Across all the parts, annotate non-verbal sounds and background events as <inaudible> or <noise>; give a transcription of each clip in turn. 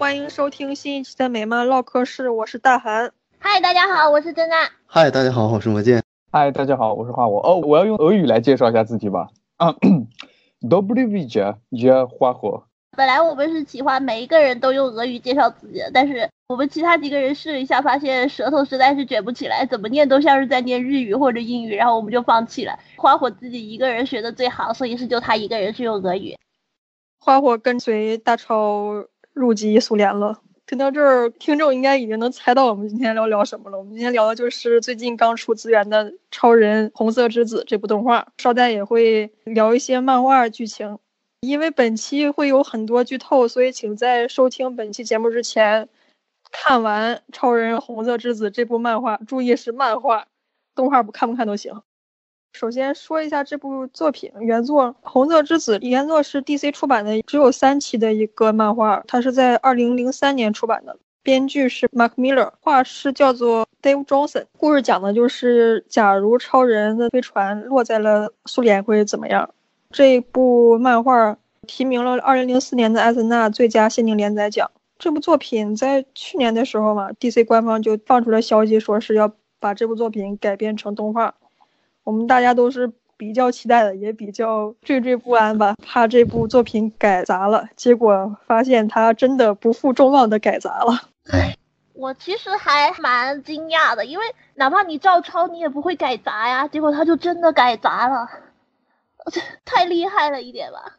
欢迎收听新一期的美漫唠嗑室，我是大韩。嗨，大家好，我是真娜。嗨，大家好，我是魔剑。嗨，大家好，我是花火。哦，我要用俄语来介绍一下自己吧。啊，Dobry wieczór, ja 花火。本来我们是喜欢每一个人都用俄语介绍自己的，但是我们其他几个人试了一下，发现舌头实在是卷不起来，怎么念都像是在念日语或者英语，然后我们就放弃了。花火自己一个人学的最好，所以是就他一个人是用俄语。花火跟随大超入籍苏联了。听到这儿，听众应该已经能猜到我们今天聊聊什么了。我们今天聊的就是最近刚出资源的《超人红色之子》这部动画，稍待也会聊一些漫画剧情。因为本期会有很多剧透，所以请在收听本期节目之前看完《超人红色之子》这部漫画，注意是漫画，动画不看不看都行。首先说一下这部作品，原作《红色之子》原作是 DC 出版的，只有三期的一个漫画，它是在二零零三年出版的。编剧是 Mark Miller，画师叫做 Dave Johnson。故事讲的就是，假如超人的飞船落在了苏联会怎么样？这部漫画提名了二零零四年的艾森纳最佳限定连载奖。这部作品在去年的时候嘛，DC 官方就放出了消息，说是要把这部作品改编成动画。我们大家都是比较期待的，也比较惴惴不安吧，怕这部作品改砸了。结果发现他真的不负众望的改砸了。我其实还蛮惊讶的，因为哪怕你照抄，你也不会改砸呀。结果他就真的改砸了，这 <laughs> 太厉害了一点吧。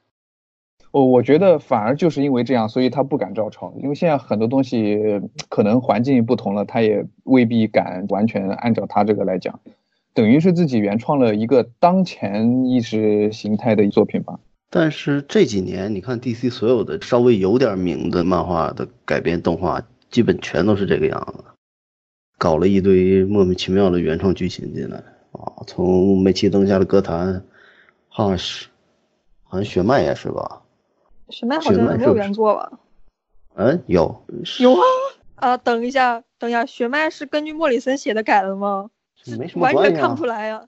我我觉得反而就是因为这样，所以他不敢照抄，因为现在很多东西可能环境不同了，他也未必敢完全按照他这个来讲。等于是自己原创了一个当前意识形态的作品吧。但是这几年，你看 DC 所有的稍微有点名的漫画的改编动画，基本全都是这个样子，搞了一堆莫名其妙的原创剧情进来啊。从煤气灯下的歌坛，Hush，好像雪麦也是吧？雪麦好像没有原作吧？嗯，有。有啊啊！等一下，等一下，雪麦是根据莫里森写的改的吗？完全看不出来呀，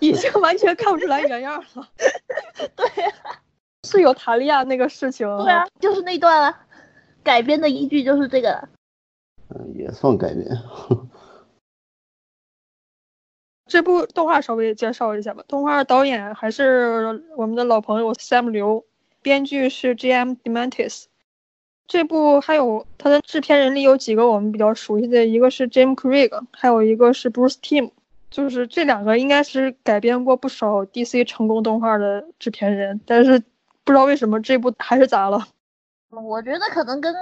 已经完全看不出来原样了。<laughs> 对呀，是有塔利亚那个事情。对啊，就是那段啊，改编的依据就是这个。嗯，也算改编。这部动画稍微介绍一下吧。动画导演还是我们的老朋友 Sam 刘，编剧是 G.M. Demantis。这部还有它的制片人里有几个我们比较熟悉的，一个是 Jim Craig，还有一个是 Bruce Timm，就是这两个应该是改编过不少 DC 成功动画的制片人，但是不知道为什么这部还是砸了。我觉得可能跟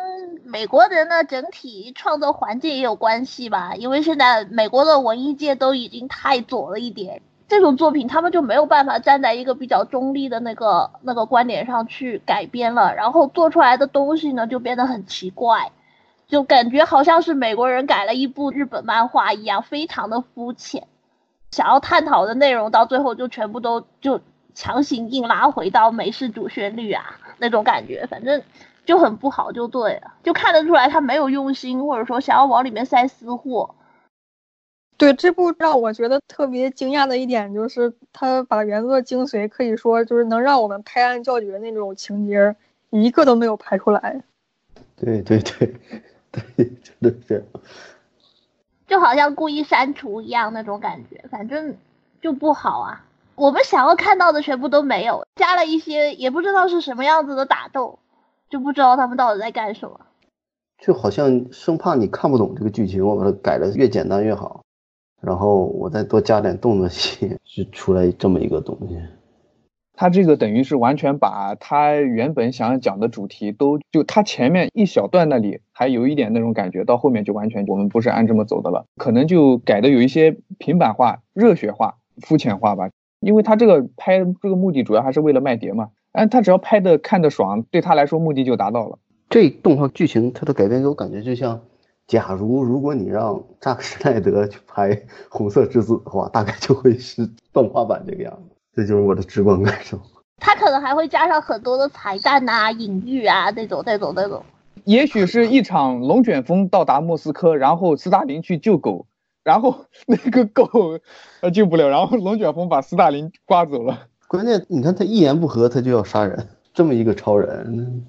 美国人的整体创作环境也有关系吧，因为现在美国的文艺界都已经太左了一点。这种作品他们就没有办法站在一个比较中立的那个那个观点上去改编了，然后做出来的东西呢就变得很奇怪，就感觉好像是美国人改了一部日本漫画一样，非常的肤浅，想要探讨的内容到最后就全部都就强行硬拉回到美式主旋律啊那种感觉，反正就很不好，就对了，就看得出来他没有用心，或者说想要往里面塞私货。对这部让我觉得特别惊讶的一点就是，他把原作精髓可以说就是能让我们拍案叫绝那种情节，一个都没有拍出来。对对对 <laughs> 对，真的是，就好像故意删除一样那种感觉，反正就不好啊。我们想要看到的全部都没有，加了一些也不知道是什么样子的打斗，就不知道他们到底在干什么。就好像生怕你看不懂这个剧情，我把它改的越简单越好。然后我再多加点动作戏，<laughs> 就出来这么一个东西。他这个等于是完全把他原本想讲的主题都就他前面一小段那里还有一点那种感觉，到后面就完全我们不是按这么走的了，可能就改的有一些平板化、热血化、肤浅化吧。因为他这个拍这个目的主要还是为了卖碟嘛，哎，他只要拍的看的爽，对他来说目的就达到了。这动画剧情它的改编给我感觉就像。假如如果你让扎克施奈德去拍《红色之子》的话，大概就会是动画版这个样子。这就是我的直观感受。他可能还会加上很多的彩蛋呐、隐喻啊，那种、那种、那种。也许是一场龙卷风到达莫斯科，然后斯大林去救狗，然后那个狗他救不了，然后龙卷风把斯大林刮走了。关键你看他一言不合他就要杀人，这么一个超人。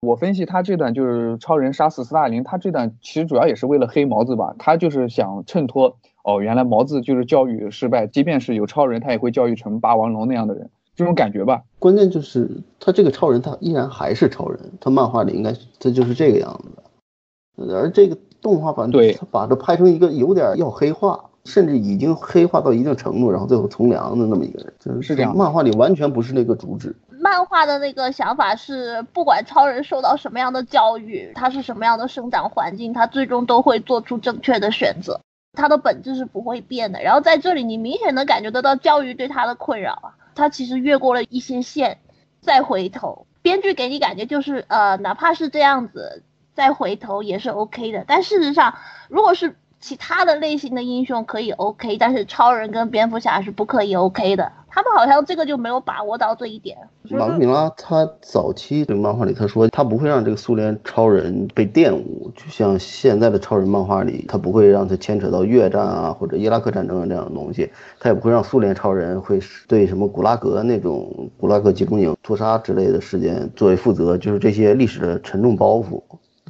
我分析他这段就是超人杀死斯大林，他这段其实主要也是为了黑毛子吧，他就是想衬托哦，原来毛子就是教育失败，即便是有超人，他也会教育成霸王龙那样的人，这种感觉吧。关键就是他这个超人，他依然还是超人，他漫画里应该他就是这个样子的，而这个动画版对他把这拍成一个有点要黑化，甚至已经黑化到一定程度，然后最后从良的那么一个人，就是这样漫画里完全不是那个主旨。漫画的那个想法是，不管超人受到什么样的教育，他是什么样的生长环境，他最终都会做出正确的选择，他的本质是不会变的。然后在这里，你明显能感觉得到教育对他的困扰啊，他其实越过了一些线，再回头，编剧给你感觉就是，呃，哪怕是这样子，再回头也是 OK 的。但事实上，如果是其他的类型的英雄可以 OK，但是超人跟蝙蝠侠是不可以 OK 的。他们好像这个就没有把握到这一点。马格米拉他早期这个漫画里他说他不会让这个苏联超人被玷污，就像现在的超人漫画里，他不会让他牵扯到越战啊或者伊拉克战争啊这样的东西，他也不会让苏联超人会对什么古拉格那种古拉格集中营屠杀之类的事件作为负责，就是这些历史的沉重包袱。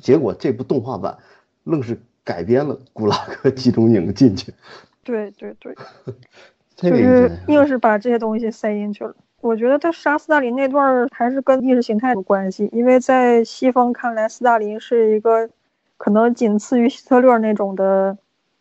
结果这部动画版愣是改编了古拉格集中营进去，对对对，这个 <laughs> 就是硬是把这些东西塞进去了。我觉得他杀斯大林那段儿还是跟意识形态有关系，因为在西方看来，斯大林是一个可能仅次于希特勒那种的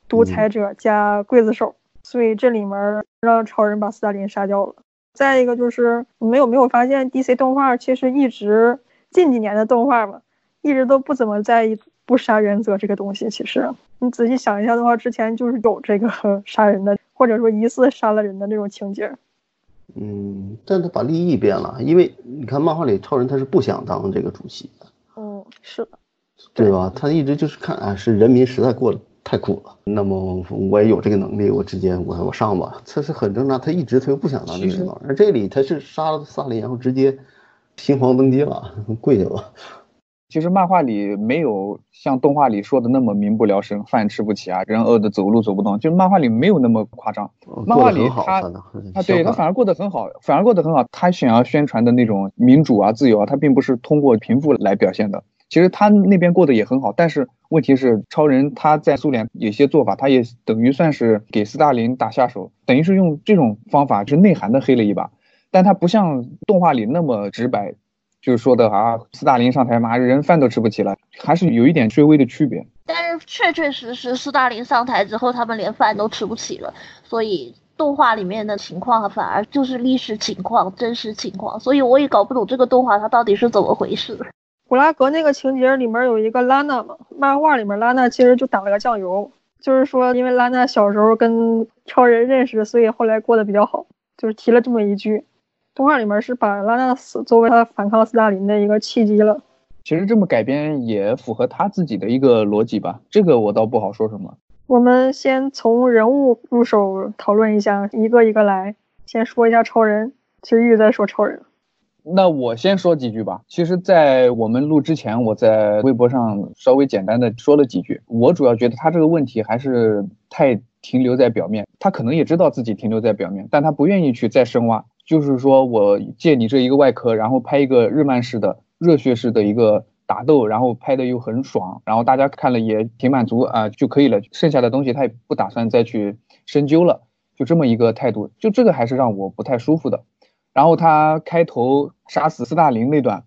独裁者加刽子手，所以这里面让超人把斯大林杀掉了。再一个就是你们有没有发现 DC 动画其实一直近几年的动画嘛，一直都不怎么在意不杀原则这个东西。其实你仔细想一下的话，之前就是有这个 <laughs> 杀人的，或者说疑似杀了人的那种情节。嗯，但他把利益变了，因为你看漫画里超人他是不想当这个主席的，嗯，是的，对吧？他一直就是看啊，是人民实在过得太苦了，那么我也有这个能力，我直接我我上吧，这是很正常。他一直他又不想当这个领导人，而这里他是杀了萨利，然后直接新皇登基了，<laughs> 跪下吧。其实漫画里没有像动画里说的那么民不聊生、饭吃不起啊，人饿的走路走不动。就漫画里没有那么夸张，漫画里他反正啊，对他反而过得很好，反而过得很好。他想要宣传的那种民主啊、自由啊，他并不是通过贫富来表现的。其实他那边过得也很好，但是问题是，超人他在苏联有些做法，他也等于算是给斯大林打下手，等于是用这种方法是内涵的黑了一把。但他不像动画里那么直白，就是说的啊，斯大林上台嘛，人饭都吃不起了，还是有一点略微的区别。但是确确实实，斯大林上台之后，他们连饭都吃不起了，所以动画里面的情况反而就是历史情况、真实情况，所以我也搞不懂这个动画它到底是怎么回事。古拉格那个情节里面有一个拉娜嘛，漫画里面拉娜其实就打了个酱油，就是说因为拉娜小时候跟超人认识，所以后来过得比较好，就是提了这么一句。动画里面是把拉娜死作为他反抗斯大林的一个契机了。其实这么改编也符合他自己的一个逻辑吧，这个我倒不好说什么。我们先从人物入手讨论一下，一个一个来。先说一下超人，其实一直在说超人。那我先说几句吧。其实，在我们录之前，我在微博上稍微简单的说了几句。我主要觉得他这个问题还是太停留在表面，他可能也知道自己停留在表面，但他不愿意去再深挖。就是说我借你这一个外壳，然后拍一个日漫式的、热血式的一个打斗，然后拍的又很爽，然后大家看了也挺满足啊、就可以了。剩下的东西他也不打算再去深究了，就这么一个态度，就这个还是让我不太舒服的。然后他开头杀死斯大林那段，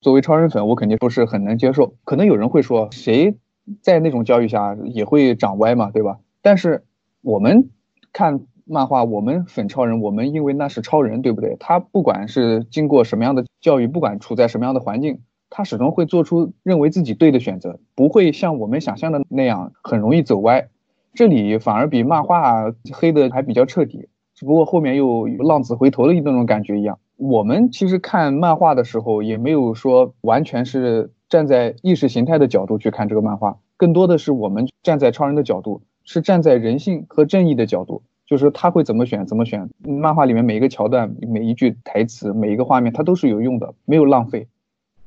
作为超人粉，我肯定不是很能接受。可能有人会说，谁在那种教育下也会长歪嘛，对吧？但是我们看漫画，我们粉超人，我们因为那是超人，对不对？他不管是经过什么样的教育，不管处在什么样的环境，他始终会做出认为自己对的选择，不会像我们想象的那样很容易走歪。这里反而比漫画黑的还比较彻底。只不过后面又浪子回头的那种感觉一样。我们其实看漫画的时候，也没有说完全是站在意识形态的角度去看这个漫画，更多的是我们站在超人的角度，是站在人性和正义的角度，就是他会怎么选怎么选。漫画里面每一个桥段、每一句台词、每一个画面，它都是有用的，没有浪费。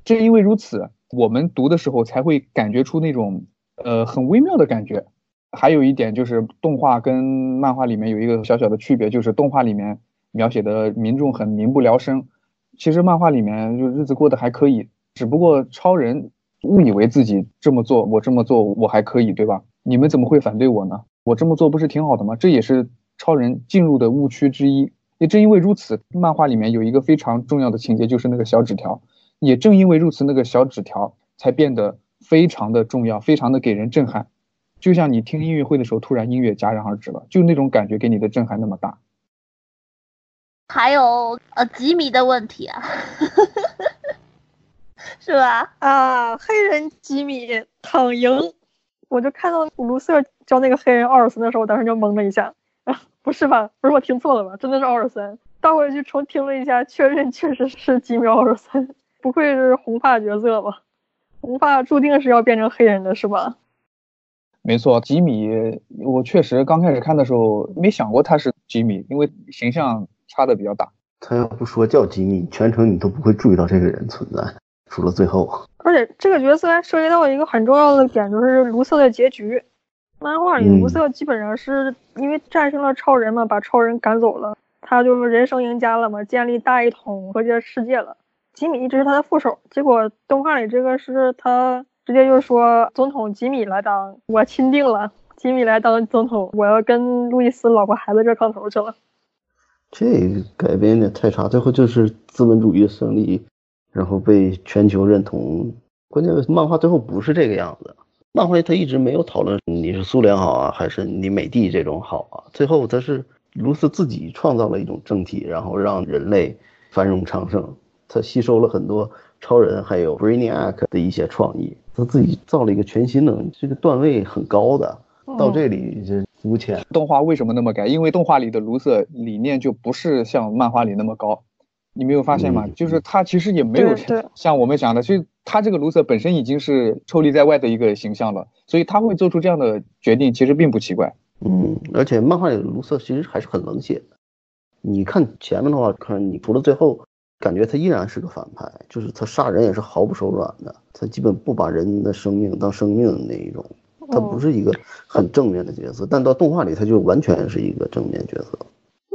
正因为如此，我们读的时候才会感觉出那种呃很微妙的感觉。还有一点就是动画跟漫画里面有一个小小的区别，就是动画里面描写的民众很民不聊生，其实漫画里面就日子过得还可以，只不过超人误以为自己这么做，我这么做我还可以，对吧？你们怎么会反对我呢？我这么做不是挺好的吗？这也是超人进入的误区之一。也正因为如此，漫画里面有一个非常重要的情节，就是那个小纸条。也正因为如此，那个小纸条才变得非常的重要，非常的给人震撼。就像你听音乐会的时候，突然音乐戛然而止了，就那种感觉给你的震撼那么大。还有呃吉米的问题啊，<laughs> 是吧？啊，黑人吉米躺赢，我就看到卢瑟教那个黑人奥尔森的时候，我当时就懵了一下。啊，不是吧？不是我听错了吧？真的是奥尔森。倒回去重听了一下，确认确实是吉米奥尔森。不愧是红发角色吧？红发注定是要变成黑人的是吧？没错，吉米，我确实刚开始看的时候没想过他是吉米，因为形象差的比较大。他要不说叫吉米，全程你都不会注意到这个人存在，除了最后。而且这个角色还涉及到一个很重要的点，就是卢瑟的结局。漫画里卢瑟基本上是因为战胜了超人嘛，把超人赶走了，他就是人生赢家了嘛，建立大一统和谐世界了。吉米一直是他的副手，结果动画里这个是他直接就说总统吉米来当，我钦定了，吉米来当总统，我要跟路易斯老婆孩子热炕头去了。这改编有点太差，最后就是资本主义胜利，然后被全球认同。关键漫画最后不是这个样子，漫画他一直没有讨论你是苏联好啊，还是你美帝这种好啊。最后他是卢斯自己创造了一种政体，然后让人类繁荣昌盛。他吸收了很多超人还有 Brainiac 的一些创意，他自己造了一个全新的，这个段位很高的。到这里就肤浅。动画为什么那么改？因为动画里的卢瑟理念就不是像漫画里那么高，你没有发现吗？就是他其实也没有像我们想的，所以他这个卢瑟本身已经是抽离在外的一个形象了，所以他会做出这样的决定，其实并不奇怪。嗯，而且漫画里的卢瑟其实还是很冷血的。你看前面的话，看你除了最后。感觉他依然是个反派，就是他杀人也是毫不手软的，他基本不把人的生命当生命的那一种，他不是一个很正面的角色，但到动画里他就完全是一个正面角色。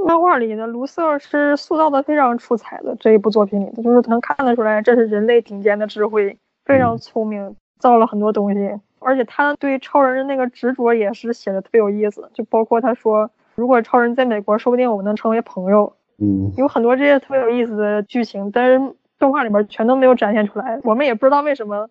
漫画里的卢瑟是塑造的非常出彩的，这一部作品里的就是能看得出来，这是人类顶尖的智慧，非常聪明，造了很多东西，而且他对超人的那个执着也是写的特别有意思，就包括他说，如果超人在美国，说不定我们能成为朋友。嗯，有很多这些特别有意思的剧情，但是动画里面全都没有展现出来。我们也不知道为什么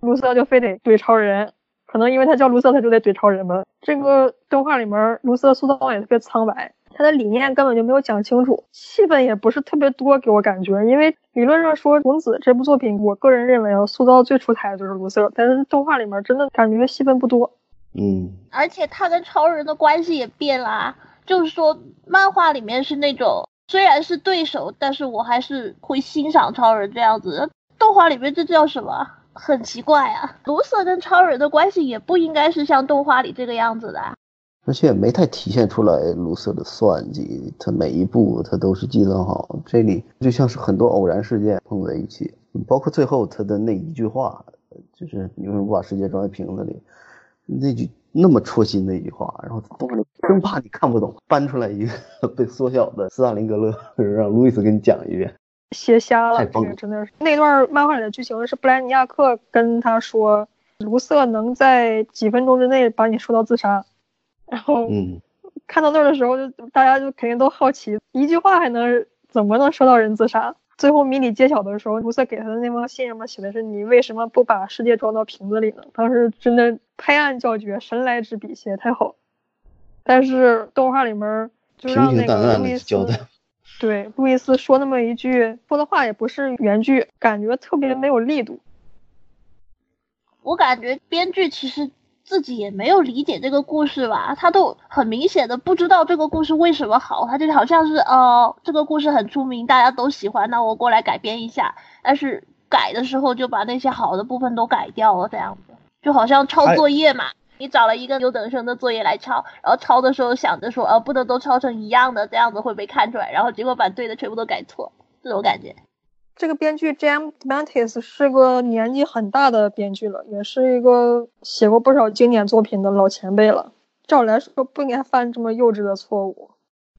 卢瑟就非得怼超人，可能因为他叫卢瑟，他就得怼超人吧。这个动画里面卢瑟塑造也特别苍白，他的理念根本就没有讲清楚，戏份也不是特别多，给我感觉。因为理论上说《孔子》这部作品，我个人认为啊，塑造最出彩的就是卢瑟，但是动画里面真的感觉戏份不多。嗯，而且他跟超人的关系也变了，就是说漫画里面是那种。虽然是对手，但是我还是会欣赏超人这样子。动画里面这叫什么？很奇怪啊！卢瑟跟超人的关系也不应该是像动画里这个样子的，而且也没太体现出来卢瑟的算计，他每一步他都是计算好。这里就像是很多偶然事件碰在一起，包括最后他的那一句话，就是“你为什么不把世界装在瓶子里”，那句。那么戳心的一句话，然后动画里生怕你看不懂，搬出来一个 <laughs> 被缩小的斯大林格勒，<laughs> 让路易斯给你讲一遍，写瞎了，真的是那段漫画里的剧情是布莱尼亚克跟他说，卢瑟能在几分钟之内把你说到自杀，然后嗯，看到那儿的时候，就大家就肯定都好奇，一句话还能怎么能说到人自杀？最后谜底揭晓的时候，卢瑟给他的那封信上面写的是：“你为什么不把世界装到瓶子里呢？”当时真的拍案叫绝，神来之笔写的太好。但是动画里面就让那个路易斯交代对路易斯说那么一句说的话也不是原句，感觉特别没有力度。我感觉编剧其实。自己也没有理解这个故事吧，他都很明显的不知道这个故事为什么好，他就好像是哦，这个故事很出名，大家都喜欢，那我过来改编一下，但是改的时候就把那些好的部分都改掉了，这样子就好像抄作业嘛，你找了一个优等生的作业来抄，然后抄的时候想着说，呃，不能都抄成一样的，这样子会被看出来，然后结果把对的全部都改错，这种感觉。这个编剧 Jam Mantis 是个年纪很大的编剧了，也是一个写过不少经典作品的老前辈了。照理来说不应该犯这么幼稚的错误。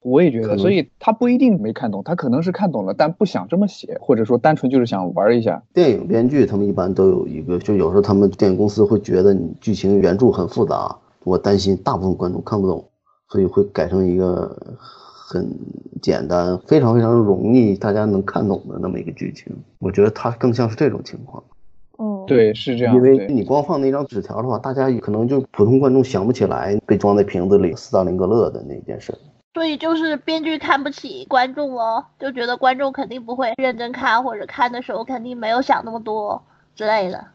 我也觉得，可所以他不一定没看懂，他可能是看懂了，但不想这么写，或者说单纯就是想玩一下。电影编剧他们一般都有一个，就有时候他们电影公司会觉得你剧情原著很复杂，我担心大部分观众看不懂，所以会改成一个很简单、非常非常容易大家能看懂的那么一个剧情。我觉得它更像是这种情况，嗯，对，是这样。因为你光放那张纸条的话，大家可能就普通观众想不起来被装在瓶子里斯大林格勒的那件事。所以就是编剧看不起观众哦，就觉得观众肯定不会认真看，或者看的时候肯定没有想那么多之类的。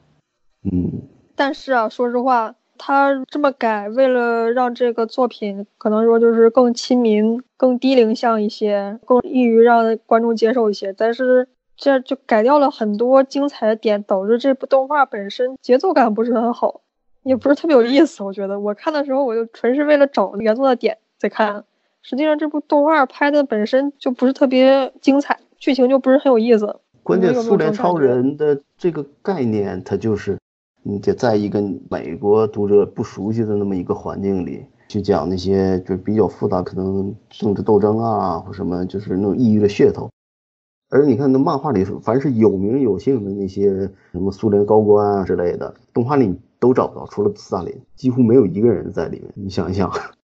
嗯，但是啊，说实话，他这么改，为了让这个作品可能说就是更亲民、更低龄向一些，更易于让观众接受一些。但是这就改掉了很多精彩的点，导致这部动画本身节奏感不是很好，也不是特别有意思。我觉得我看的时候，我就纯是为了找原作的点在看。实际上，这部动画拍的本身就不是特别精彩，剧情就不是很有意思。关键苏联超人的这个概念，它就是你得在一个美国读者不熟悉的那么一个环境里去讲那些就比较复杂，可能政治斗争啊或什么，就是那种抑郁的噱头。而你看那漫画里，凡是有名有姓的那些什么苏联高官啊之类的，动画里都找不到，除了斯大林，几乎没有一个人在里面。你想一想，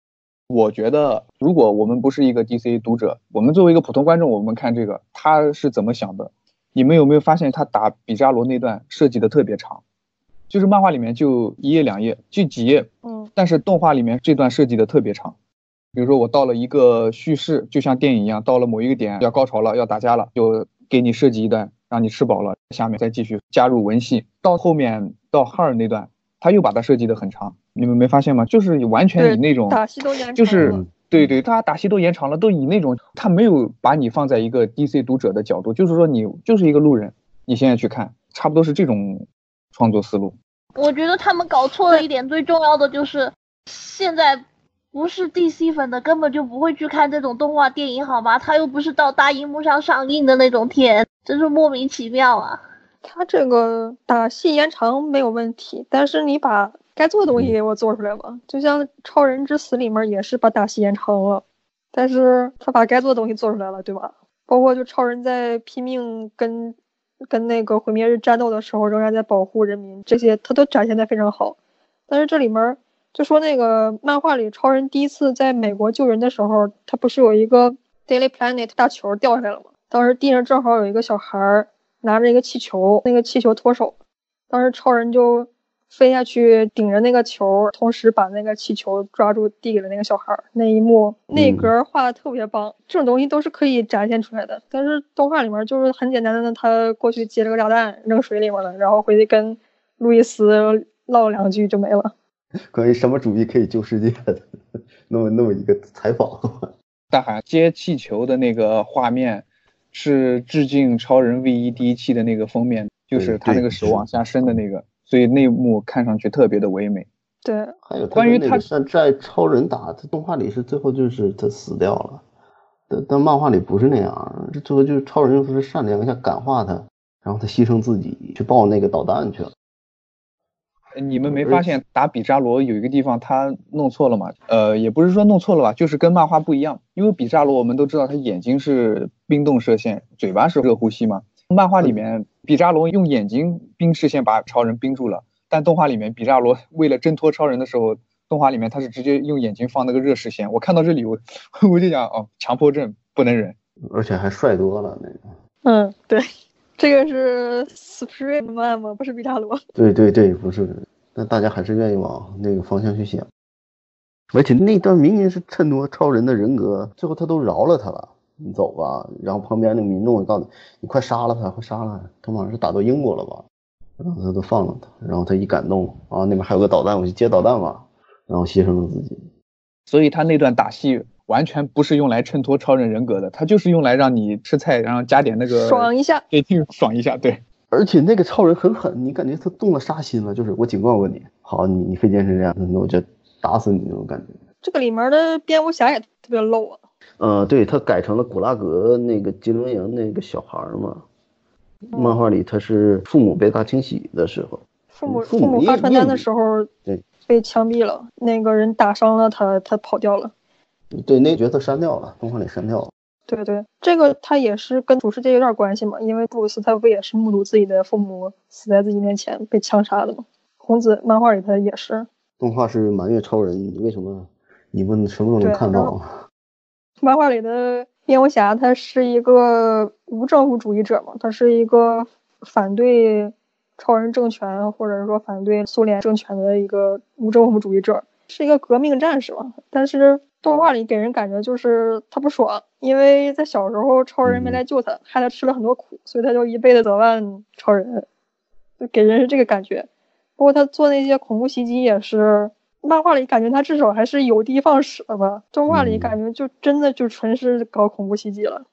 <laughs> 我觉得，如果我们不是一个 DC 读者，我们作为一个普通观众，我们看这个他是怎么想的？你们有没有发现他打比扎罗那段设计的特别长？就是漫画里面就一页两页，就几页，嗯但是动画里面这段设计的特别长。比如说我到了一个叙事，就像电影一样，到了某一个点要高潮了，要打架了，就给你设计一段，让你吃饱了，下面再继续加入文戏。到后面到哈尔那段，他又把它设计的很长，你们没发现吗？就是完全以那种打戏都延长就是了对对，他打戏都延长了，都以那种他没有把你放在一个 DC 读者的角度，就是说你就是一个路人，你现在去看，差不多是这种创作思路。我觉得他们搞错了一点，最重要的就是现在不是 DC 粉的根本就不会去看这种动画电影，好吗？他又不是到大荧幕上上映的那种片，真是莫名其妙啊！他这个打戏延长没有问题，但是你把该做的东西给我做出来吧。就像《超人之死》里面也是把打戏延长了，但是他把该做的东西做出来了，对吧？包括就超人在拼命跟跟那个毁灭日战斗的时候，仍然在保护人民，这些他都展现的非常好。但是这里面就说那个漫画里，超人第一次在美国救人的时候，他不是有一个 Daily Planet 大球掉下来了吗？当时地上正好有一个小孩拿着一个气球，那个气球脱手，当时超人就飞下去顶着那个球，同时把那个气球抓住递给了那个小孩儿。那一幕那一格画的特别棒，这种东西都是可以展现出来的。但是动画里面就是很简单的，他过去接了个炸弹扔水里面了，然后回去跟路易斯唠两句就没了。<laughs> 关于什么主义可以救世界的 <laughs> 那么那么一个采访，<laughs> 大海接气球的那个画面，是致敬超人 V 一第一期的那个封面，就是他那个手往下伸的那个，所以那一幕看上去特别的唯美。对，还有关于他跟那个山寨超人打，他动画里是最后就是他死掉了，但但漫画里不是那样，这最后就是超人就是善良一下感化他，然后他牺牲自己去抱那个导弹去了。你们没发现打比扎罗有一个地方他弄错了吗？呃，也不是说弄错了吧，就是跟漫画不一样。因为比扎罗我们都知道他眼睛是冰冻射线，嘴巴是热呼吸嘛。漫画里面比扎罗用眼睛冰视线把超人冰住了，但动画里面比扎罗为了挣脱超人的时候，动画里面他是直接用眼睛放那个热视线。我看到这里我我就想哦，强迫症不能忍。而且还帅多了那个。嗯，对，这个是 Supreme Man 吗？不是比扎罗。对对对，不是，但大家还是愿意往那个方向去想。而且那段明明是衬托超人的人格，最后他都饶了他了，你走吧。然后旁边那个民众告诉你，你快杀了他，快杀了他，他好像是打到英国了吧？然后他都放了他，然后他一感动啊，那边还有个导弹，我去接导弹吧，然后牺牲了自己。所以他那段打戏完全不是用来衬托超人人格的，他就是用来让你吃菜，然后加点那个爽一下，对，就爽一下，对。而且那个超人很狠，你感觉他动了杀心了，就是我警告过你，好，你你非坚持这样，那我就打死你那种感觉。这个里面的蝙蝠侠也特别 low 啊。呃，对他改成了古拉格那个集中营那个小孩儿嘛，漫画里他是父母被大清洗的时候，父母父母发传单的时候对被枪毙了，那个人打伤了他，他跑掉了。对，那角色删掉了，动画里删掉了。对对，这个他也是跟主世界有点关系嘛，因为布鲁斯他不也是目睹自己的父母死在自己面前被枪杀的吗？红子漫画里他也是。动画是满月超人，为什么你们什么都能看到？漫画里的蝙蝠侠他是一个无政府主义者嘛，他是一个反对超人政权或者说反对苏联政权的一个无政府主义者，是一个革命战士嘛，但是。动画里给人感觉就是他不爽，因为在小时候超人没来救他，害他吃了很多苦，所以他就一辈子责骂超人，就给人是这个感觉。包括他做那些恐怖袭击也是，漫画里感觉他至少还是有的放矢的吧，动画里感觉就真的就纯是搞恐怖袭击了。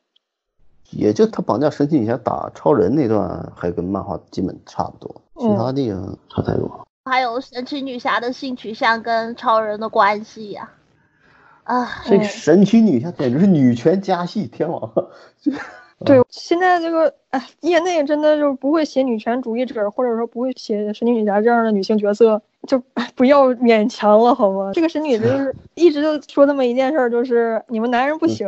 也就他绑架神奇女侠打超人那段还跟漫画基本差不多，其他地方差太多。还有神奇女侠的性取向跟超人的关系呀。啊，这神奇女侠简直是女权加戏天王。对，现在这个哎，业内真的就是不会写女权主义者，或者说不会写神奇女侠这样的女性角色，就不要勉强了，好吗？这个神女就 <laughs> 是一直就说那么一件事，就是你们男人不行，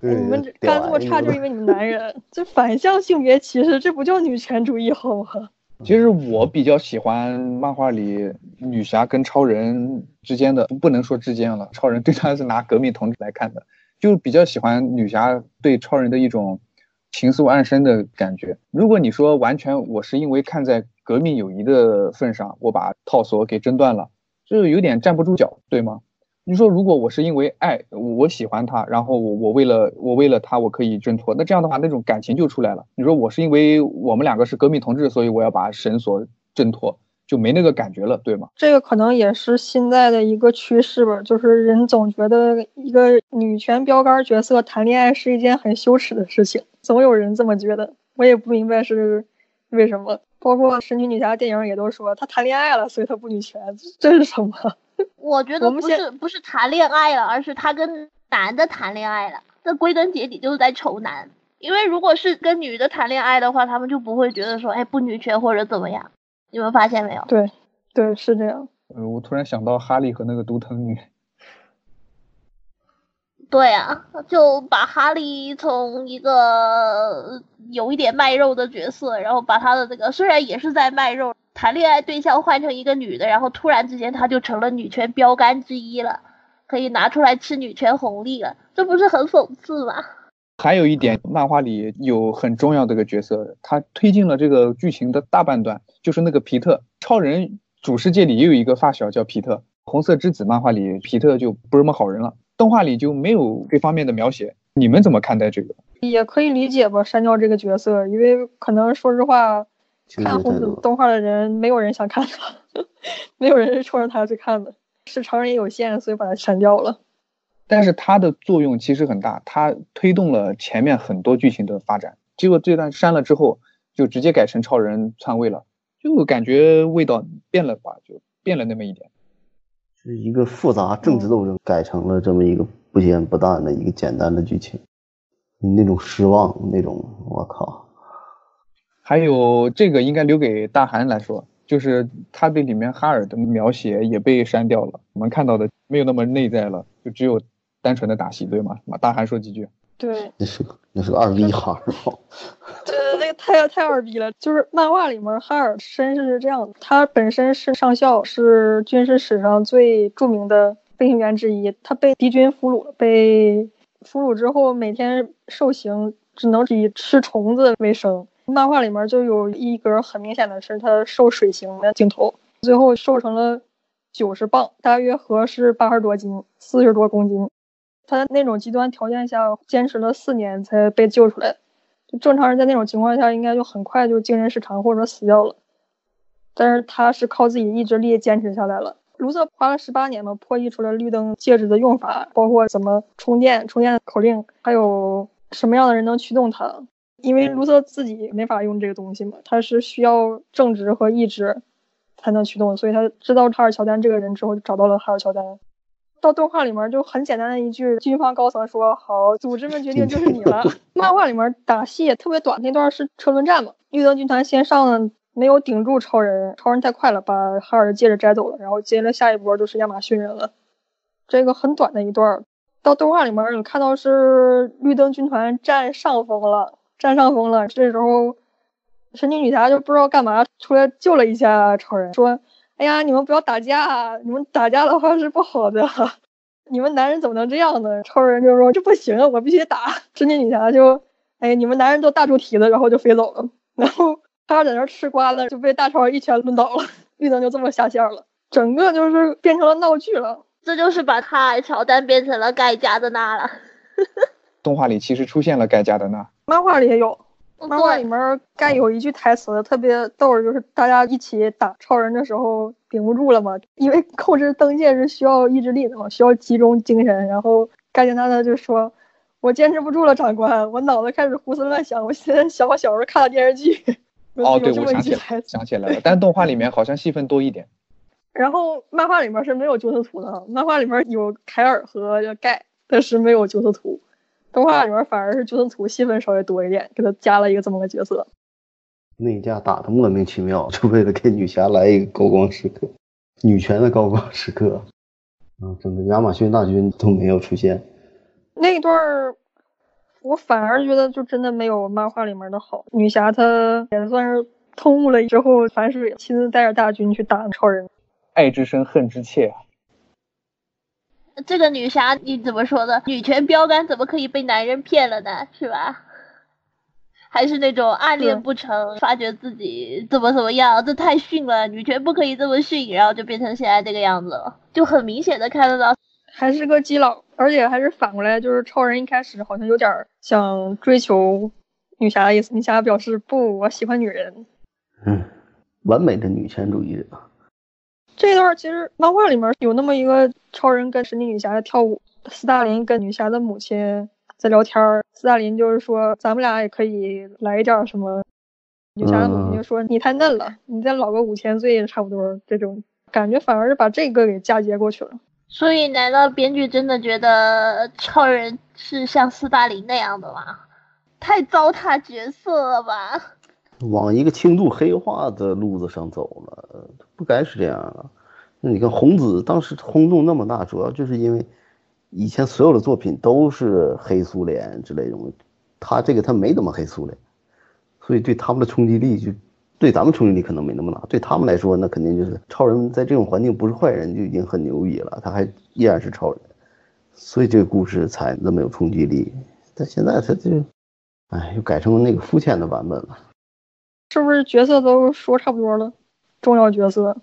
你们干这么差，就是因为你们男人，<laughs> 这反向性别歧视，这不叫女权主义，好吗？<laughs> 其实我比较喜欢漫画里女侠跟超人之间的，不能说之间了，超人对她是拿革命同志来看的，就比较喜欢女侠对超人的一种情愫暗生的感觉。如果你说完全我是因为看在革命友谊的份上，我把套索给挣断了，就有点站不住脚，对吗？你说，如果我是因为爱，我喜欢他，然后我我为了我为了他，我可以挣脱，那这样的话，那种感情就出来了。你说我是因为我们两个是革命同志，所以我要把绳索挣脱，就没那个感觉了，对吗？这个可能也是现在的一个趋势吧，就是人总觉得一个女权标杆角色谈恋爱是一件很羞耻的事情，总有人这么觉得，我也不明白是为什么。包括神奇女侠电影也都说她谈恋爱了，所以她不女权，这是什么？<laughs> 我觉得不是不是谈恋爱了，而是她跟男的谈恋爱了。这归根结底就是在仇男。因为如果是跟女的谈恋爱的话，他们就不会觉得说，哎，不女权或者怎么样。你们发现没有？对，对，是这样。呃，我突然想到哈利和那个独藤女。对啊，就把哈利从一个有一点卖肉的角色，然后把他的这个虽然也是在卖肉。谈恋爱对象换成一个女的，然后突然之间她就成了女权标杆之一了，可以拿出来吃女权红利了，这不是很讽刺吗？还有一点，漫画里有很重要的一个角色，他推进了这个剧情的大半段，就是那个皮特。超人主世界里也有一个发小叫皮特，红色之子漫画里皮特就不是什么好人了，动画里就没有这方面的描写。你们怎么看待这个？也可以理解吧，删掉这个角色，因为可能说实话。看红子动画的人，没有人想看他，<laughs> 没有人是冲着他去看的。是成人也有限，所以把他删掉了。但是它的作用其实很大，它推动了前面很多剧情的发展。结果这段删了之后，就直接改成超人篡位了，就感觉味道变了吧，就变了那么一点。是一个复杂政治斗争改成了这么一个不咸不淡的一个简单的剧情，那种失望，那种我靠。还有这个应该留给大韩来说，就是他对里面哈尔的描写也被删掉了，我们看到的没有那么内在了，就只有单纯的打戏，对吗？大韩说几句。对，那是个二逼哈尔。<laughs> 对对，那个太太二逼了。就是漫画里面哈尔身世是这样的，他本身是上校，是军事史上最著名的飞行员之一。他被敌军俘虏，被俘虏之后每天受刑，只能以吃虫子为生。漫画里面就有一格很明显的是他受水刑的镜头，最后瘦成了九十磅，大约合是八十多斤，四十多公斤。他在那种极端条件下坚持了四年才被救出来，就正常人在那种情况下应该就很快就精神失常或者死掉了，但是他是靠自己意志力坚持下来了。卢瑟花了十八年嘛，破译出了绿灯戒指的用法，包括怎么充电、充电口令，还有什么样的人能驱动它。因为卢瑟自己没法用这个东西嘛，他是需要正直和意志才能驱动，所以他知道哈尔乔丹这个人之后，就找到了哈尔乔丹。到动画里面就很简单的一句，军方高层说：“好，组织们决定就是你了。<laughs> ”漫画里面打戏也特别短，那段是车轮战嘛，绿灯军团先上了，没有顶住超人，超人太快了，把哈尔的戒指摘走了，然后接着下一波就是亚马逊人了。这个很短的一段。到动画里面你看到是绿灯军团占上风了，占上风了。这时候神奇女侠就不知道干嘛出来救了一下超人，说：“哎呀，你们不要打架，你们打架的话是不好的。<laughs> 你们男人怎么能这样呢？”超人就说：“这不行，我必须打。”神奇女侠就：“哎，你们男人都大猪蹄子。”然后就飞走了。然后他在那吃瓜呢，就被大超一拳抡倒了。绿灯就这么下线了，整个就是变成了闹剧了。这就是把他乔丹变成了盖加德纳了。<laughs> 动画里其实出现了盖加德纳，漫画里也有。漫画里面盖有一句台词特别逗，就是大家一起打超人的时候顶不住了嘛，因为 <laughs> 控制灯箭是需要意志力的嘛，需要集中精神。然后盖加德纳就说：“我坚持不住了，长官，我脑子开始胡思乱想。我现在想我小时候看的电视剧。”哦，对，我想起来，想起来了。但动画里面好像戏份多一点。<laughs> 然后漫画里面是没有九色图的，漫画里面有凯尔和盖，但是没有九色图。动画里面反而是九色图戏份稍微多一点，给他加了一个这么个角色。那架打的莫名其妙，就为了给女侠来一个高光时刻，女权的高光时刻。啊，整个亚马逊大军都没有出现。那段儿，我反而觉得就真的没有漫画里面的好。女侠她也算是通悟了之后，凡是亲自带着大军去打超人。爱之深，恨之切。这个女侠你怎么说的？女权标杆怎么可以被男人骗了呢？是吧？还是那种暗恋不成，发觉自己怎么怎么样，这太逊了，女权不可以这么逊，然后就变成现在这个样子了，就很明显的看得到，还是个基佬，而且还是反过来，就是超人一开始好像有点想追求女侠的意思，女侠表示不，我喜欢女人。嗯，完美的女权主义者。这段其实漫画里面有那么一个超人跟神奇女侠在跳舞，斯大林跟女侠的母亲在聊天儿。斯大林就是说，咱们俩也可以来一点什么。女侠的母亲就说，你太嫩了，你再老个五千岁也差不多。这种感觉反而是把这个给嫁接过去了。所以，难道编剧真的觉得超人是像斯大林那样的吗？太糟蹋角色了吧？往一个轻度黑化的路子上走了，不该是这样啊！那你看红子当时轰动那么大，主要就是因为以前所有的作品都是黑苏联之类的东西，他这个他没怎么黑苏联，所以对他们的冲击力就对咱们冲击力可能没那么大，对他们来说那肯定就是超人在这种环境不是坏人就已经很牛逼了，他还依然是超人，所以这个故事才那么有冲击力。但现在他就，哎，又改成了那个肤浅的版本了。是不是角色都说差不多了？重要角色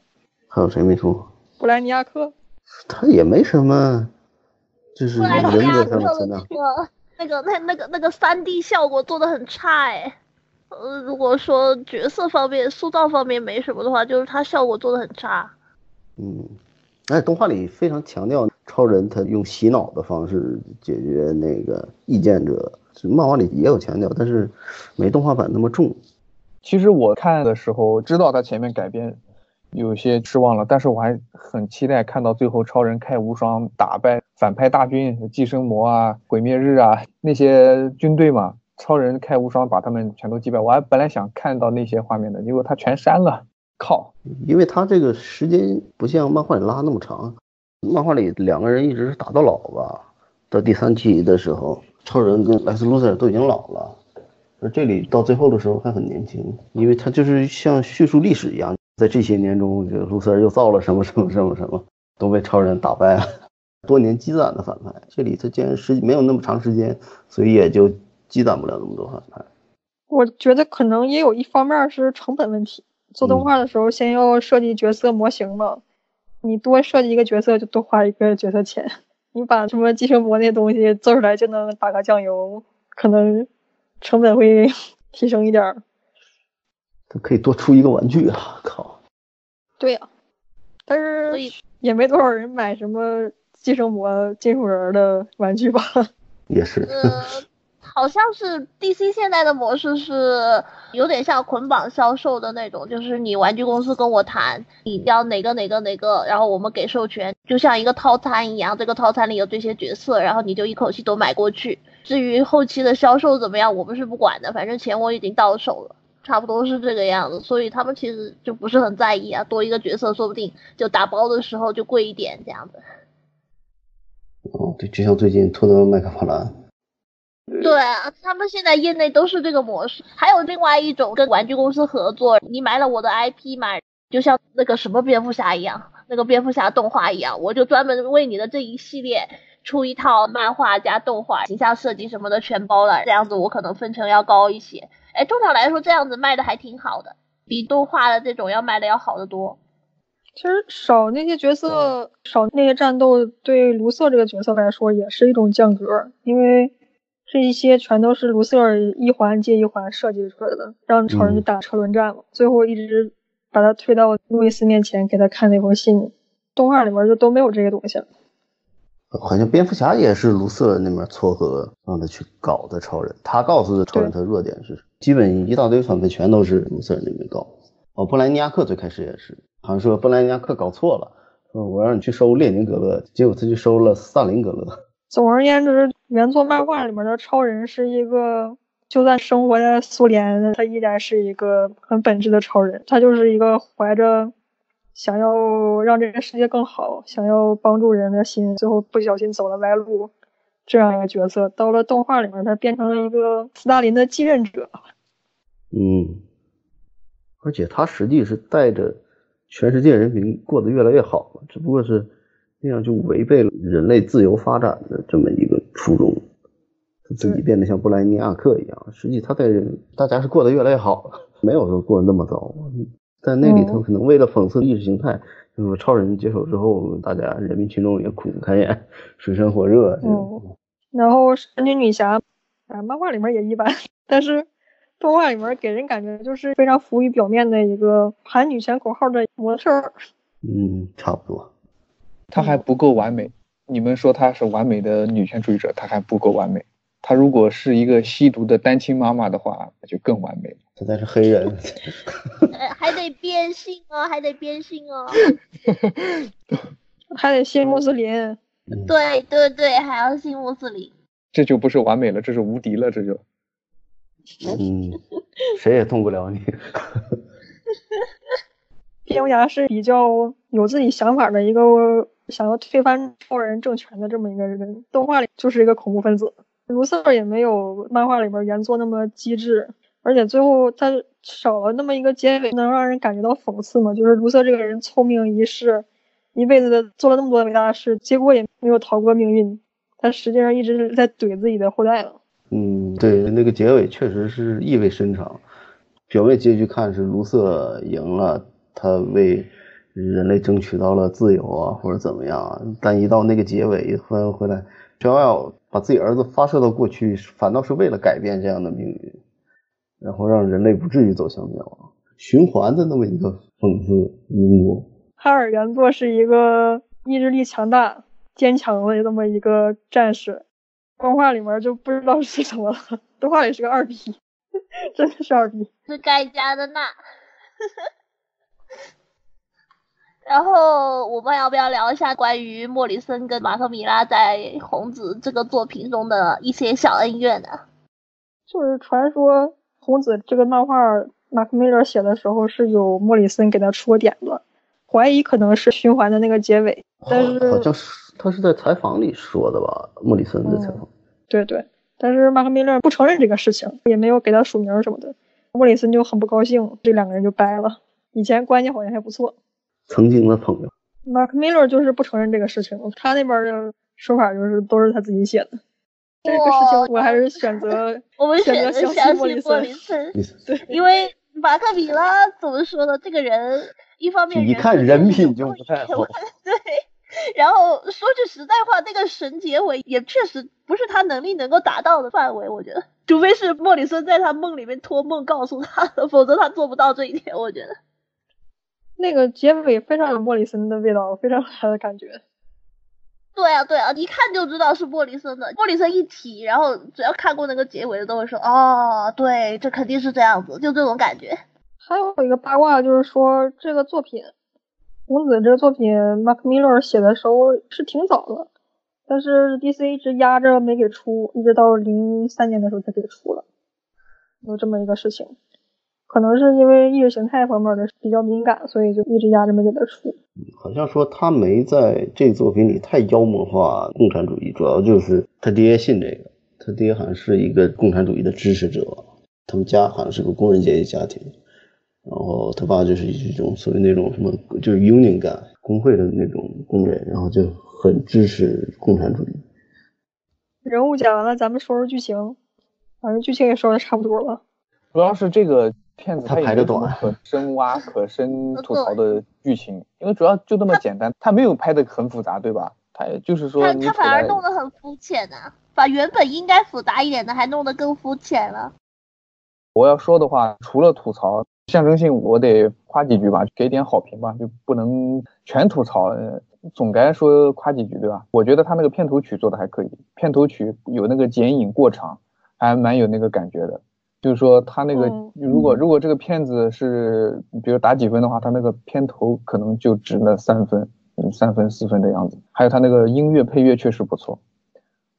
还有谁没说？布莱尼亚克，他也没什么，就是人格上的成长。那个那那个那个三 D 效果做的很差哎。呃，如果说角色方面塑造方面没什么的话，就是他效果做的很差。嗯，哎，动画里非常强调超人他用洗脑的方式解决那个意见者，漫画里也有强调，但是没动画版那么重。其实我看的时候知道他前面改编有些失望了，但是我还很期待看到最后超人开无双打败反派大军，寄生魔啊、毁灭日啊那些军队嘛，超人开无双把他们全都击败。我还本来想看到那些画面的，结果他全删了。靠，因为他这个时间不像漫画里拉那么长，漫画里两个人一直是打到老吧，到第三期的时候，超人跟莱斯卢瑟都已经老了。而这里到最后的时候还很年轻，因为他就是像叙述历史一样，在这些年中，这个卢瑟尔又造了什么什么什么什么，都被超人打败了。多年积攒的反派，这里他既然时没有那么长时间，所以也就积攒不了那么多反派。我觉得可能也有一方面是成本问题。做动画的时候，先要设计角色模型嘛，你多设计一个角色就多花一个角色钱。你把什么寄生魔那东西做出来就能打个酱油，可能。成本会 <laughs> 提升一点儿，他可以多出一个玩具啊！靠，对呀，但是也没多少人买什么寄生魔、金属人的玩具吧？也是。好像是 DC 现在的模式是有点像捆绑销售的那种，就是你玩具公司跟我谈，你要哪个哪个哪个，然后我们给授权，就像一个套餐一样，这个套餐里有这些角色，然后你就一口气都买过去。至于后期的销售怎么样，我们是不管的，反正钱我已经到手了，差不多是这个样子。所以他们其实就不是很在意啊，多一个角色说不定就打包的时候就贵一点这样子。哦，对，就像最近托德麦克法兰，对啊，他们现在业内都是这个模式。还有另外一种跟玩具公司合作，你买了我的 IP 嘛，就像那个什么蝙蝠侠一样，那个蝙蝠侠动画一样，我就专门为你的这一系列出一套漫画加动画形象设计什么的全包了，这样子我可能分成要高一些。哎，通常来说这样子卖的还挺好的，比动画的这种要卖的要好得多。其实少那些角色，少那些战斗，对卢瑟这个角色来说也是一种降格，因为这一些全都是卢瑟一环接一环设计出来的，让超人去打车轮战嘛。最后一直把他推到路易斯面前，给他看那封信。动画里面就都没有这些东西了。好像蝙蝠侠也是卢瑟那边撮合让他去搞的超人，他告诉的超人他弱点是，基本一大堆反派全都是卢瑟那边搞。哦，布莱尼亚克最开始也是。好像说布莱尼亚克搞错了，说我让你去收列宁格勒，结果他去收了斯大林格勒。<laughs> 总而言之，原作漫画里面的超人是一个，就算生活在苏联，他依然是一个很本质的超人。他就是一个怀着想要让这个世界更好，想要帮助人的心，最后不小心走了歪路这样一个角色。到了动画里面，他变成了一个斯大林的继任者。嗯，而且他实际是带着。全世界人民过得越来越好了，只不过是那样就违背了人类自由发展的这么一个初衷。他自己变得像布莱尼亚克一样，实际他在大家是过得越来越好了，没有说过得那么糟。在那里头可能为了讽刺意识形态，就是超人接手之后，大家人民群众也苦不堪言，水深火热。嗯，然后神奇女侠，啊，漫画里面也一般，但是。动画里面给人感觉就是非常浮于表面的一个喊女权口号的模特。嗯，差不多。她还不够完美。你们说她是完美的女权主义者，她还不够完美。她如果是一个吸毒的单亲妈妈的话，那就更完美了。她才是黑人。<laughs> 还得变性哦，还得变性哦。<laughs> 还得信穆斯林。对对对，还要信穆斯林。这就不是完美了，这是无敌了，这就。嗯，谁也动不了你。蝙蝠侠是比较有自己想法的一个，想要推翻超人政权的这么一个人。动画里就是一个恐怖分子。卢瑟也没有漫画里边原作那么机智，而且最后他少了那么一个结尾，能让人感觉到讽刺吗？就是卢瑟这个人聪明一世，一辈子做了那么多伟大的事，结果也没有逃过命运。他实际上一直在怼自己的后代了。嗯，对，那个结尾确实是意味深长。表面结局看是卢瑟赢了，他为人类争取到了自由啊，或者怎么样。但一到那个结尾，翻回来，就要把自己儿子发射到过去，反倒是为了改变这样的命运，然后让人类不至于走向灭亡，循环的那么一个讽刺因果。哈尔原作是一个意志力强大、坚强的这么一个战士。动画里面就不知道是什么了，<laughs> 动画里是个二逼，<laughs> 真的是二逼，是该加的那。<laughs> 然后我们要不要聊一下关于莫里森跟马特米拉在《红子》这个作品中的一些小恩怨呢？就是传说《红子》这个漫画，马克·米勒写的时候是有莫里森给他出过点子，怀疑可能是循环的那个结尾，但是好像是。他是在采访里说的吧？莫里森的采访。对对，但是马克·米勒不承认这个事情，也没有给他署名什么的。莫里森就很不高兴，这两个人就掰了。以前关系好像还不错，曾经的朋友。马克·米勒就是不承认这个事情，他那边的说法就是都是他自己写的。这个事情我还是选择 <laughs> 我们选择相信莫里森。<laughs> 对，因为马克·米拉怎么说呢？这个人一方面一看人品就不太好。对。然后说句实在话，那个神结尾也确实不是他能力能够达到的范围。我觉得，除非是莫里森在他梦里面托梦告诉他的，否则他做不到这一点。我觉得，那个结尾非常有莫里森的味道，非常他的感觉。对啊，对啊，一看就知道是莫里森的。莫里森一提，然后只要看过那个结尾的都会说：“哦，对，这肯定是这样子。”就这种感觉。还有一个八卦就是说，这个作品。红子这个作品，Mark Miller 写的时候是挺早的，但是 DC 一直压着没给出，一直到零三年的时候才给出了，有这么一个事情。可能是因为意识形态方面的比较敏感，所以就一直压着没给他出。好像说他没在这作品里太妖魔化共产主义，主要就是他爹信这个，他爹好像是一个共产主义的支持者，他们家好像是个工人阶级家庭，然后他爸就是一种所谓那种什么就是 union 感工会的那种工人，然后就很支持共产主义。人物讲完了，咱们说说剧情，反正剧情也说的差不多了。主要是这个片子它它也排得短没有什么 <laughs> 可深挖、可深吐槽的剧情，因为主要就那么简单，它没有拍的很复杂，对吧？它也就是说他他反而弄得很肤浅呐、把原本应该复杂一点的还弄得更肤浅了。我要说的话，除了吐槽象征性，我得夸几句吧，给点好评吧，就不能全吐槽。呃总该说夸几句，对吧？我觉得他那个片头曲做的还可以，片头曲有那个剪影过场，还蛮有那个感觉的。就是说他那个嗯如果如果这个片子是比如打几分的话，他那个片头可能就值那三分，嗯，三分四分的样子。还有他那个音乐配乐确实不错。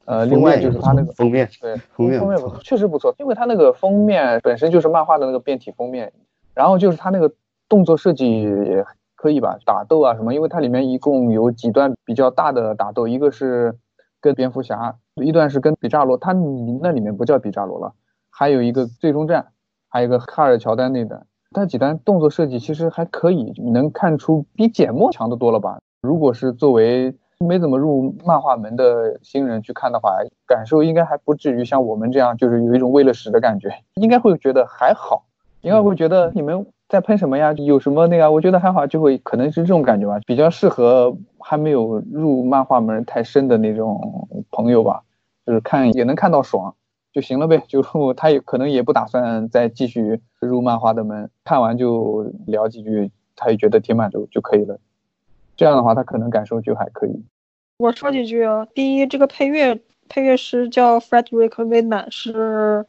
呃，另外就是他那个封面对，封面不错封面不错，确实不错，因为它那个封面本身就是漫画的那个变体封面，然后就是它那个动作设计也可以吧，打斗啊什么，因为它里面一共有几段比较大的打斗，一个是跟蝙蝠侠，一段是跟比扎罗，他那里面不叫比扎罗了，还有一个最终战，还有一个卡尔乔丹那段，它几段动作设计其实还可以，能看出比简墨强的多了吧。如果是作为没怎么入漫画门的新人去看的话，感受应该还不至于像我们这样，就是有一种为了屎的感觉，应该会觉得还好，应该会觉得你们在喷什么呀？有什么那个？我觉得还好，就会可能是这种感觉吧，比较适合还没有入漫画门太深的那种朋友吧，就是看也能看到爽就行了呗。就 <laughs> 他也可能也不打算再继续入漫画的门，看完就聊几句，他也觉得挺满足就可以了。这样的话，他可能感受就还可以。我说几句啊，第一，这个配乐配乐师叫 Frederick w i n m a n 是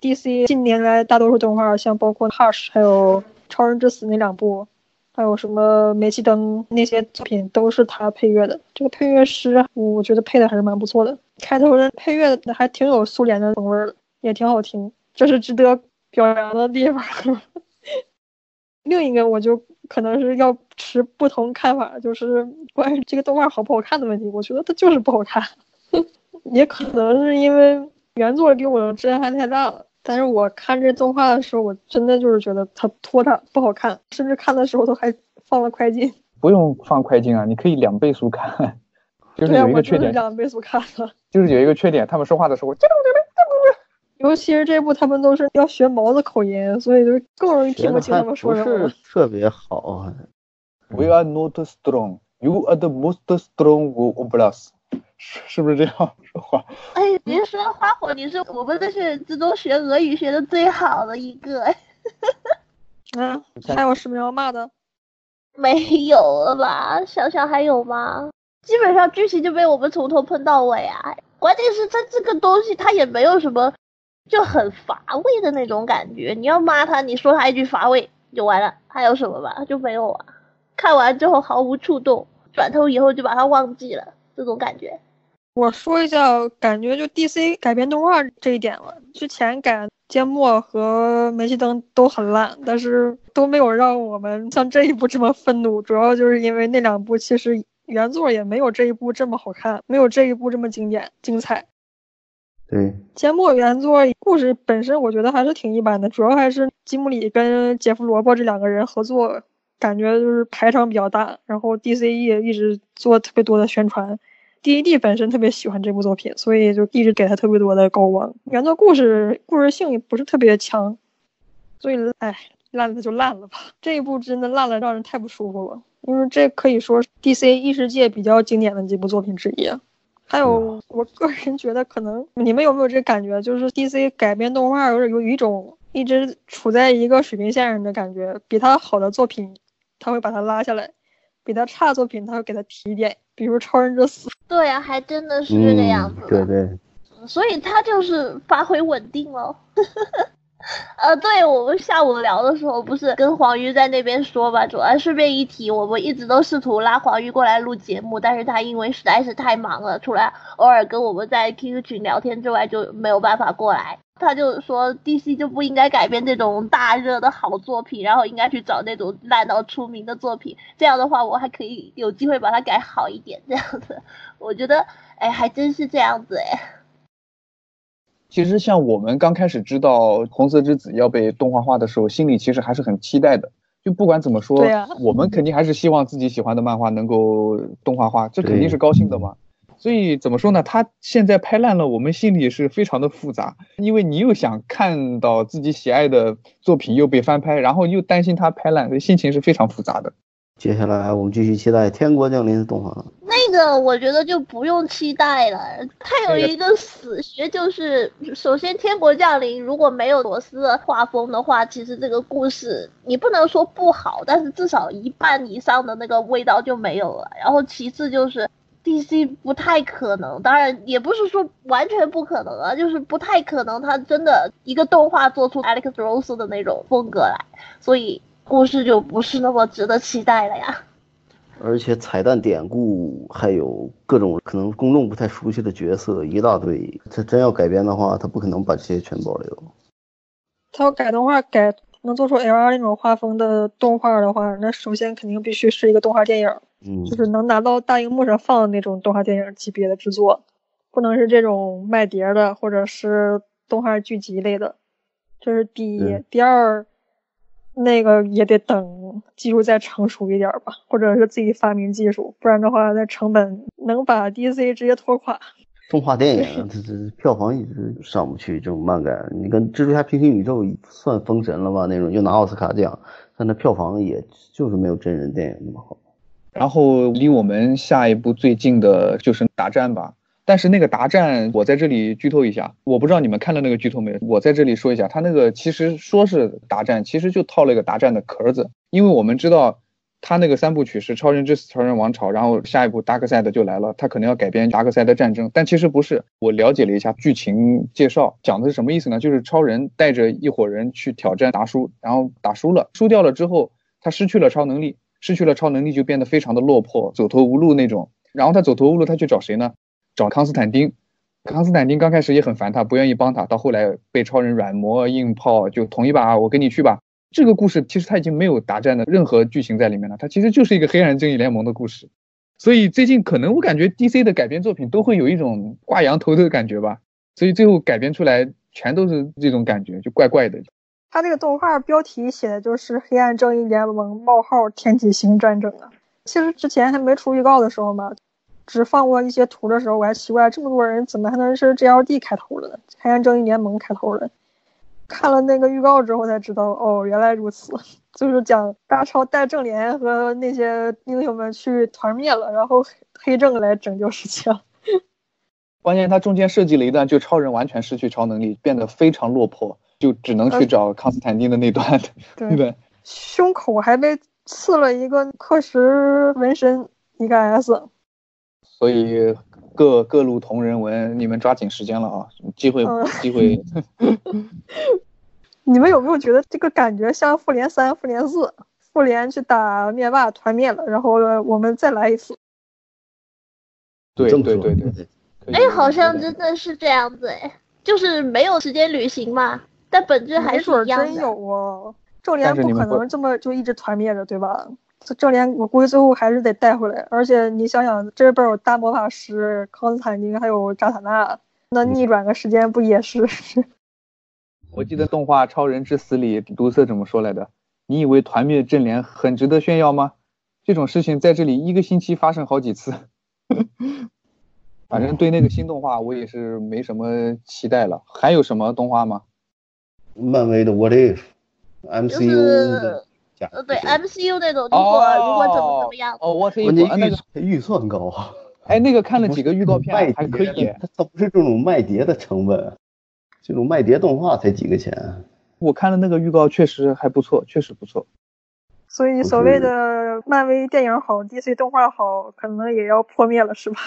DC 近年来大多数动画，像包括 Hush 还有超人之死那两部，还有什么煤气灯那些作品都是他配乐的。这个配乐师，我觉得配的还是蛮不错的。开头的配乐还挺有苏联的风味儿的，也挺好听，这是值得表扬的地方。<laughs> 另一个我就可能是要持不同看法，就是关于这个动画好不好看的问题。我觉得它就是不好看，<laughs> 也可能是因为原作给我的震撼太大了。但是我看这动画的时候，我真的就是觉得它拖沓不好看，甚至看的时候都还放了快进。不用放快进啊，你可以两倍速看。就是对啊，我有一个缺点，就是两倍速看的。<laughs> 就是有一个缺点，他们说话的时候，<laughs> 尤其是这部，他们都是要学毛的口音，所以就更容易听不清他们说什么了是。特别好，啊 We are not strong, you are the most strong of us，<laughs> 是是不是这样说话？哎，别说花火，你是我们这些人之中学俄语学的最好的一个，哎嗯，还有什么要骂的？没有了吧？想想还有吗？基本上剧情就被我们从头喷到尾啊！关键是它这个东西，它也没有什么，就很乏味的那种感觉。你要骂他，你说他一句乏味就完了，还有什么吧？就没有啊。看完之后毫无触动，转头以后就把它忘记了，这种感觉。我说一下，感觉就 DC 改编动画这一点了。之前改缄默和煤气灯都很烂，但是都没有让我们像这一部这么愤怒。主要就是因为那两部其实原作也没有这一部这么好看，没有这一部这么经典精彩。对，缄默原作故事本身我觉得还是挺一般的，主要还是吉姆里跟杰夫萝卜这两个人合作，感觉就是排场比较大。然后 DCE 一直做特别多的宣传。D.E.D 本身特别喜欢这部作品，所以就一直给他特别多的高光。原作故事故事性也不是特别强，所以哎，烂了就烂了吧。这一部真的烂了，让人太不舒服了。因为这可以说是 D.C. 异世界比较经典的几部作品之一。还有，我个人觉得，可能你们有没有这感觉，就是 D.C. 改编动画有有一种一直处在一个水平线上的感觉，比他好的作品，他会把它拉下来；比他差的作品，他会给他提一点。比如《超人之死》，对啊，还真的是这个样子嗯，对对，所以他就是发挥稳定了。<laughs> 呃，对我们下午聊的时候，不是跟黄鱼在那边说嘛？主要顺便一提，我们一直都试图拉黄鱼过来录节目，但是他因为实在是太忙了，除了偶尔跟我们在 QQ 群聊天之外，就没有办法过来。他就说 DC 就不应该改编这种大热的好作品，然后应该去找那种烂到出名的作品。这样的话，我还可以有机会把它改好一点。这样子，我觉得，哎，还真是这样子哎。其实像我们刚开始知道《红色之子》要被动画化的时候，心里其实还是很期待的。就不管怎么说，我们肯定还是希望自己喜欢的漫画能够动画化，这肯定是高兴的嘛。所以怎么说呢？他现在拍烂了，我们心里是非常的复杂，因为你又想看到自己喜爱的作品又被翻拍，然后又担心他拍烂，所以心情是非常复杂的。接下来我们继续期待《天国降临》的动画。那个我觉得就不用期待了。它有一个死穴，就是首先《天国降临》如果没有罗斯的画风的话，其实这个故事你不能说不好，但是至少一半以上的那个味道就没有了。然后其次就是。DC 不太可能，当然也不是说完全不可能啊，就是不太可能，他真的一个动画做出 Alex Ross 的那种风格来，所以故事就不是那么值得期待了呀。而且彩蛋典故还有各种可能公众不太熟悉的角色一大堆，他真要改编的话，他不可能把这些全保留。他要改动画改能做出 L R 那种画风的动画的话，那首先肯定必须是一个动画电影。嗯，就是能拿到大荧幕上放的那种动画电影级别的制作，不能是这种卖碟的或者是动画剧集类的，这是第一。第二，那个也得等技术再成熟一点吧，或者是自己发明技术，不然的话那成本能把 DC 直接拖垮。动画电影 <laughs> 这这票房一直上不去，这种漫改，你跟蜘蛛侠平行宇宙算封神了吧？那种又拿奥斯卡奖，但那票房也就是没有真人电影那么好。然后离我们下一部最近的就是《达战》吧，但是那个《达战》，我在这里剧透一下，我不知道你们看了那个剧透没有？我在这里说一下，他那个其实说是《达战》，其实就套了一个《达战》的壳子，因为我们知道他那个三部曲是《超人之死》《超人王朝》，然后下一部《达克赛德》就来了，他可能要改编《达克赛德战争》，但其实不是。我了解了一下剧情介绍，讲的是什么意思呢？就是超人带着一伙人去挑战达叔，然后打输了，输掉了之后，他失去了超能力。失去了超能力就变得非常的落魄，走投无路那种。然后他走投无路，他去找谁呢？找康斯坦丁。康斯坦丁刚开始也很烦他，不愿意帮他。到后来被超人软磨硬泡，就同意吧，我跟你去吧。这个故事其实他已经没有大战的任何剧情在里面了，它其实就是一个黑暗正义联盟的故事。所以最近可能我感觉 DC 的改编作品都会有一种挂羊头的感觉吧。所以最后改编出来全都是这种感觉，就怪怪的。他这个动画标题写的就是《黑暗正义联盟：冒号天启星战争》啊。其实之前还没出预告的时候嘛，只放过一些图的时候，我还奇怪这么多人怎么还能是 GLD 开头的呢，黑暗正义联盟开头的。看了那个预告之后才知道，哦，原来如此，就是讲大超带正联和那些英雄们去团灭了，然后黑正来拯救世界。<laughs> 关键他中间设计了一段，就超人完全失去超能力，变得非常落魄。就只能去找康斯坦丁的那段，<laughs> 对对？胸口还被刺了一个刻石纹身，一个 S。所以各各路同人文，你们抓紧时间了啊！机会机会。<laughs> 你们有没有觉得这个感觉像复联三、复联四？复联去打灭霸，团灭了，然后我们再来一次。对对对对。哎，好像真的是这样子哎，就是没有时间旅行嘛。但本质还是一样的。真有哦，正联不可能这么就一直团灭着，对吧？正联我估计最后还是得带回来。而且你想想，这边有大魔法师康斯坦丁，还有扎塔纳，那逆转个时间不也是？<laughs> 我记得动画《超人之死》里，毒色怎么说来的？你以为团灭正联很值得炫耀吗？这种事情在这里一个星期发生好几次。<laughs> 反正对那个新动画我也是没什么期待了。还有什么动画吗？漫威的 What If，MCU 的，呃，对 MCU 那种，如果如果怎么怎么样，哦 If 那个预算高啊，<laughs> 哎，那个看了几个预告片，还可以，它它不是这种卖碟的成本，这种卖碟动画才几个钱。我看了那个预告，确实还不错，确实不错。所以所谓的漫威电影好，DC 动画好，可能也要破灭了，是吧？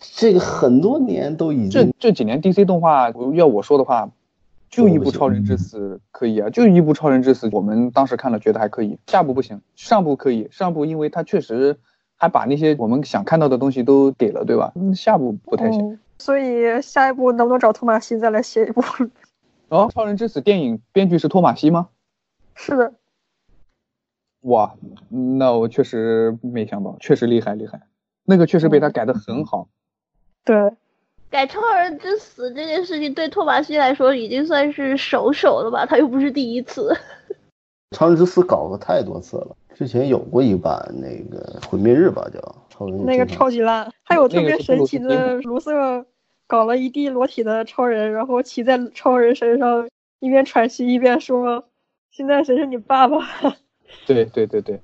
这个很多年都已经，这这几年 DC 动画，要我说的话。就一部超人之死可以啊，就一部超人之死，我们当时看了觉得还可以，下部不行，上部可以，上部因为它确实还把那些我们想看到的东西都给了，对吧？嗯下部不太行。所以下一部能不能找托马西再来写一部哦，《超人之死》电影编剧是托马西吗？<laughs> 是的，哇，那我确实没想到，确实厉害厉害，那个确实被他改的很好。对，改《超人之死》这件事情对托马西来说已经算是首手了吧？他又不是第一次。《超人之死》搞过太多次了，之前有过一版那个《毁灭日》吧，叫超人那个超级烂，还有特别神奇的卢瑟搞了一地裸体的超人，然后骑在超人身上，一边喘息一边说：“现在谁是你爸爸 <laughs> 对对对对，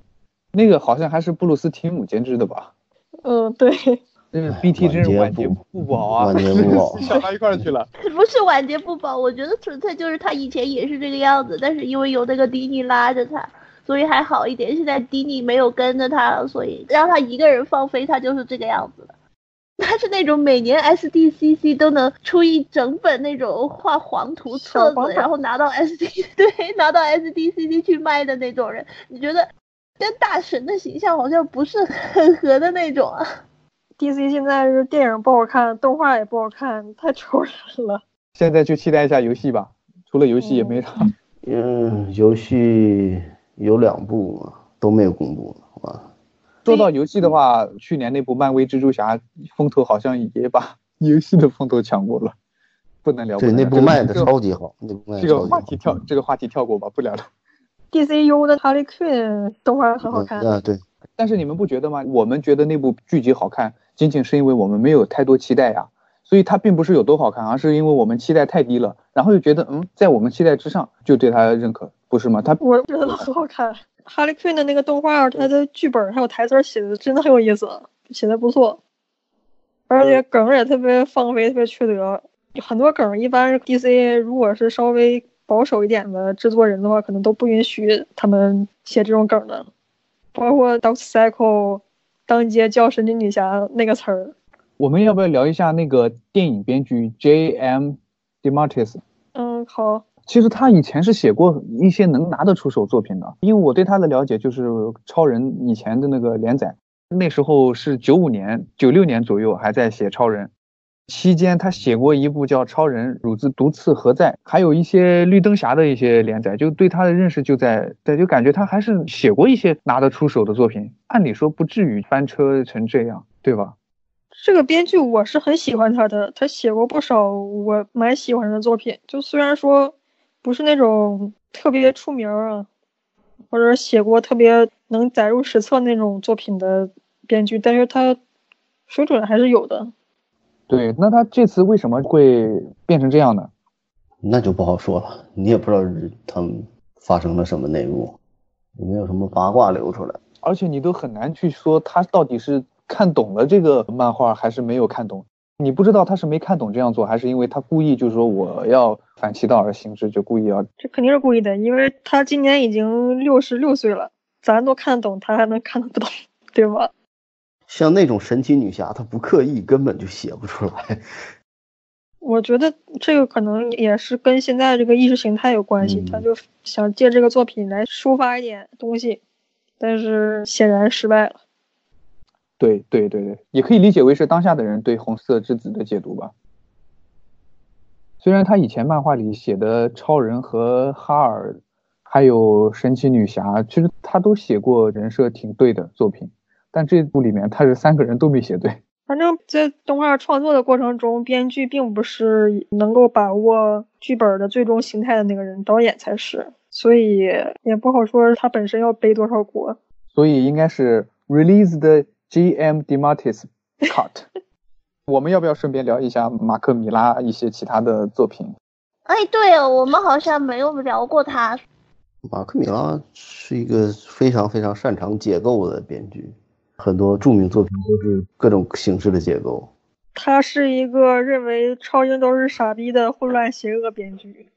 那个好像还是布鲁斯提姆监制的吧？？”嗯，对，这是 BT 真是晚节不不保啊，晚节不保 <laughs> 想到一块儿去了。<laughs> 不是晚节不保，我觉得纯粹就是他以前也是这个样子，但是因为有那个迪尼拉着他，所以还好一点。现在迪尼没有跟着他了，所以让他一个人放飞，他就是这个样子的。<laughs> 他是那种每年 SDCC 都能出一整本那种画黄图册子，然后拿到 SD 对拿到 SDCC 去卖的那种人。你觉得跟大神的形象好像不是很合的那种啊？DC 现在是电影不好看，动画也不好看，太愁人了。现在就期待一下游戏吧，除了游戏也没啥。嗯，游戏有两部嘛，都没有公布呢，哇，说到游戏的话，去年那部漫威蜘蛛侠风头好像也把 <laughs> 游戏的风头抢过了，不能聊。对，那部卖的超级好，那部卖这个。话题跳，这个话题跳过吧，不聊了。DCU 的哈利逊动画很好看，嗯啊，对，但是你们不觉得吗？我们觉得那部剧集好看，仅仅是因为我们没有太多期待呀，所以它并不是有多好看，而是因为我们期待太低了，然后又觉得嗯，在我们期待之上，就对它认可，不是吗？它我觉得很好看。哈利逊的那个动画，它的剧本还有台词写的真的很有意思，写的不错，而且梗也特别放飞，特别缺德。很多梗一般 DC 如果是稍微保守一点的制作人的话，可能都不允许他们写这种梗的，包括 Doctor Cycle 当街叫神奇女侠那个词儿。我们要不要聊一下那个电影编剧 J.M. DeMatteis？嗯，好，其实他以前是写过一些能拿得出手作品的，因为我对他的了解就是超人以前的那个连载，那时候是九五年、九六年左右还在写超人，期间他写过一部叫《超人乳子毒刺何在》，还有一些绿灯侠的一些连载，就对他的认识就在在就感觉他还是写过一些拿得出手的作品，按理说不至于翻车成这样，对吧？这个编剧我是很喜欢他的，他写过不少我蛮喜欢的作品。就虽然说不是那种特别出名啊，或者写过特别能载入史册那种作品的编剧，但是他水准还是有的。对，那他这次为什么会变成这样呢？那就不好说了，你也不知道他们发生了什么内幕，有没有什么八卦流出来？而且你都很难去说他到底是看懂了这个漫画还是没有看懂。你不知道他是没看懂这样做，还是因为他故意就是说我要反其道而行之，就故意要这肯定是故意的，因为他今年已经六十六岁了，咱都看得懂，他还能看得不懂，对吧？像那种神奇女侠，她不刻意，根本就写不出来。<laughs> 我觉得这个可能也是跟现在这个意识形态有关系，嗯他就想借这个作品来抒发一点东西，但是显然失败了。对对对对，也可以理解为是当下的人对红色之子的解读吧。虽然他以前漫画里写的超人和哈尔，还有神奇女侠，其实他都写过人设挺对的作品，但这部里面他是三个人都没写对。反正，在动画创作的过程中，编剧并不是能够把握剧本的最终形态的那个人，导演才是，所以也不好说他本身要背多少锅。所以应该是 release the GM DeMatteis cut。<laughs> 我们要不要顺便聊一下马克米拉一些其他的作品？哎，对哦，我们好像没有聊过他。马克米拉是一个非常非常擅长解构的编剧，很多著名作品都是各种形式的解构。他是一个认为超英都是傻逼的混乱邪恶编剧。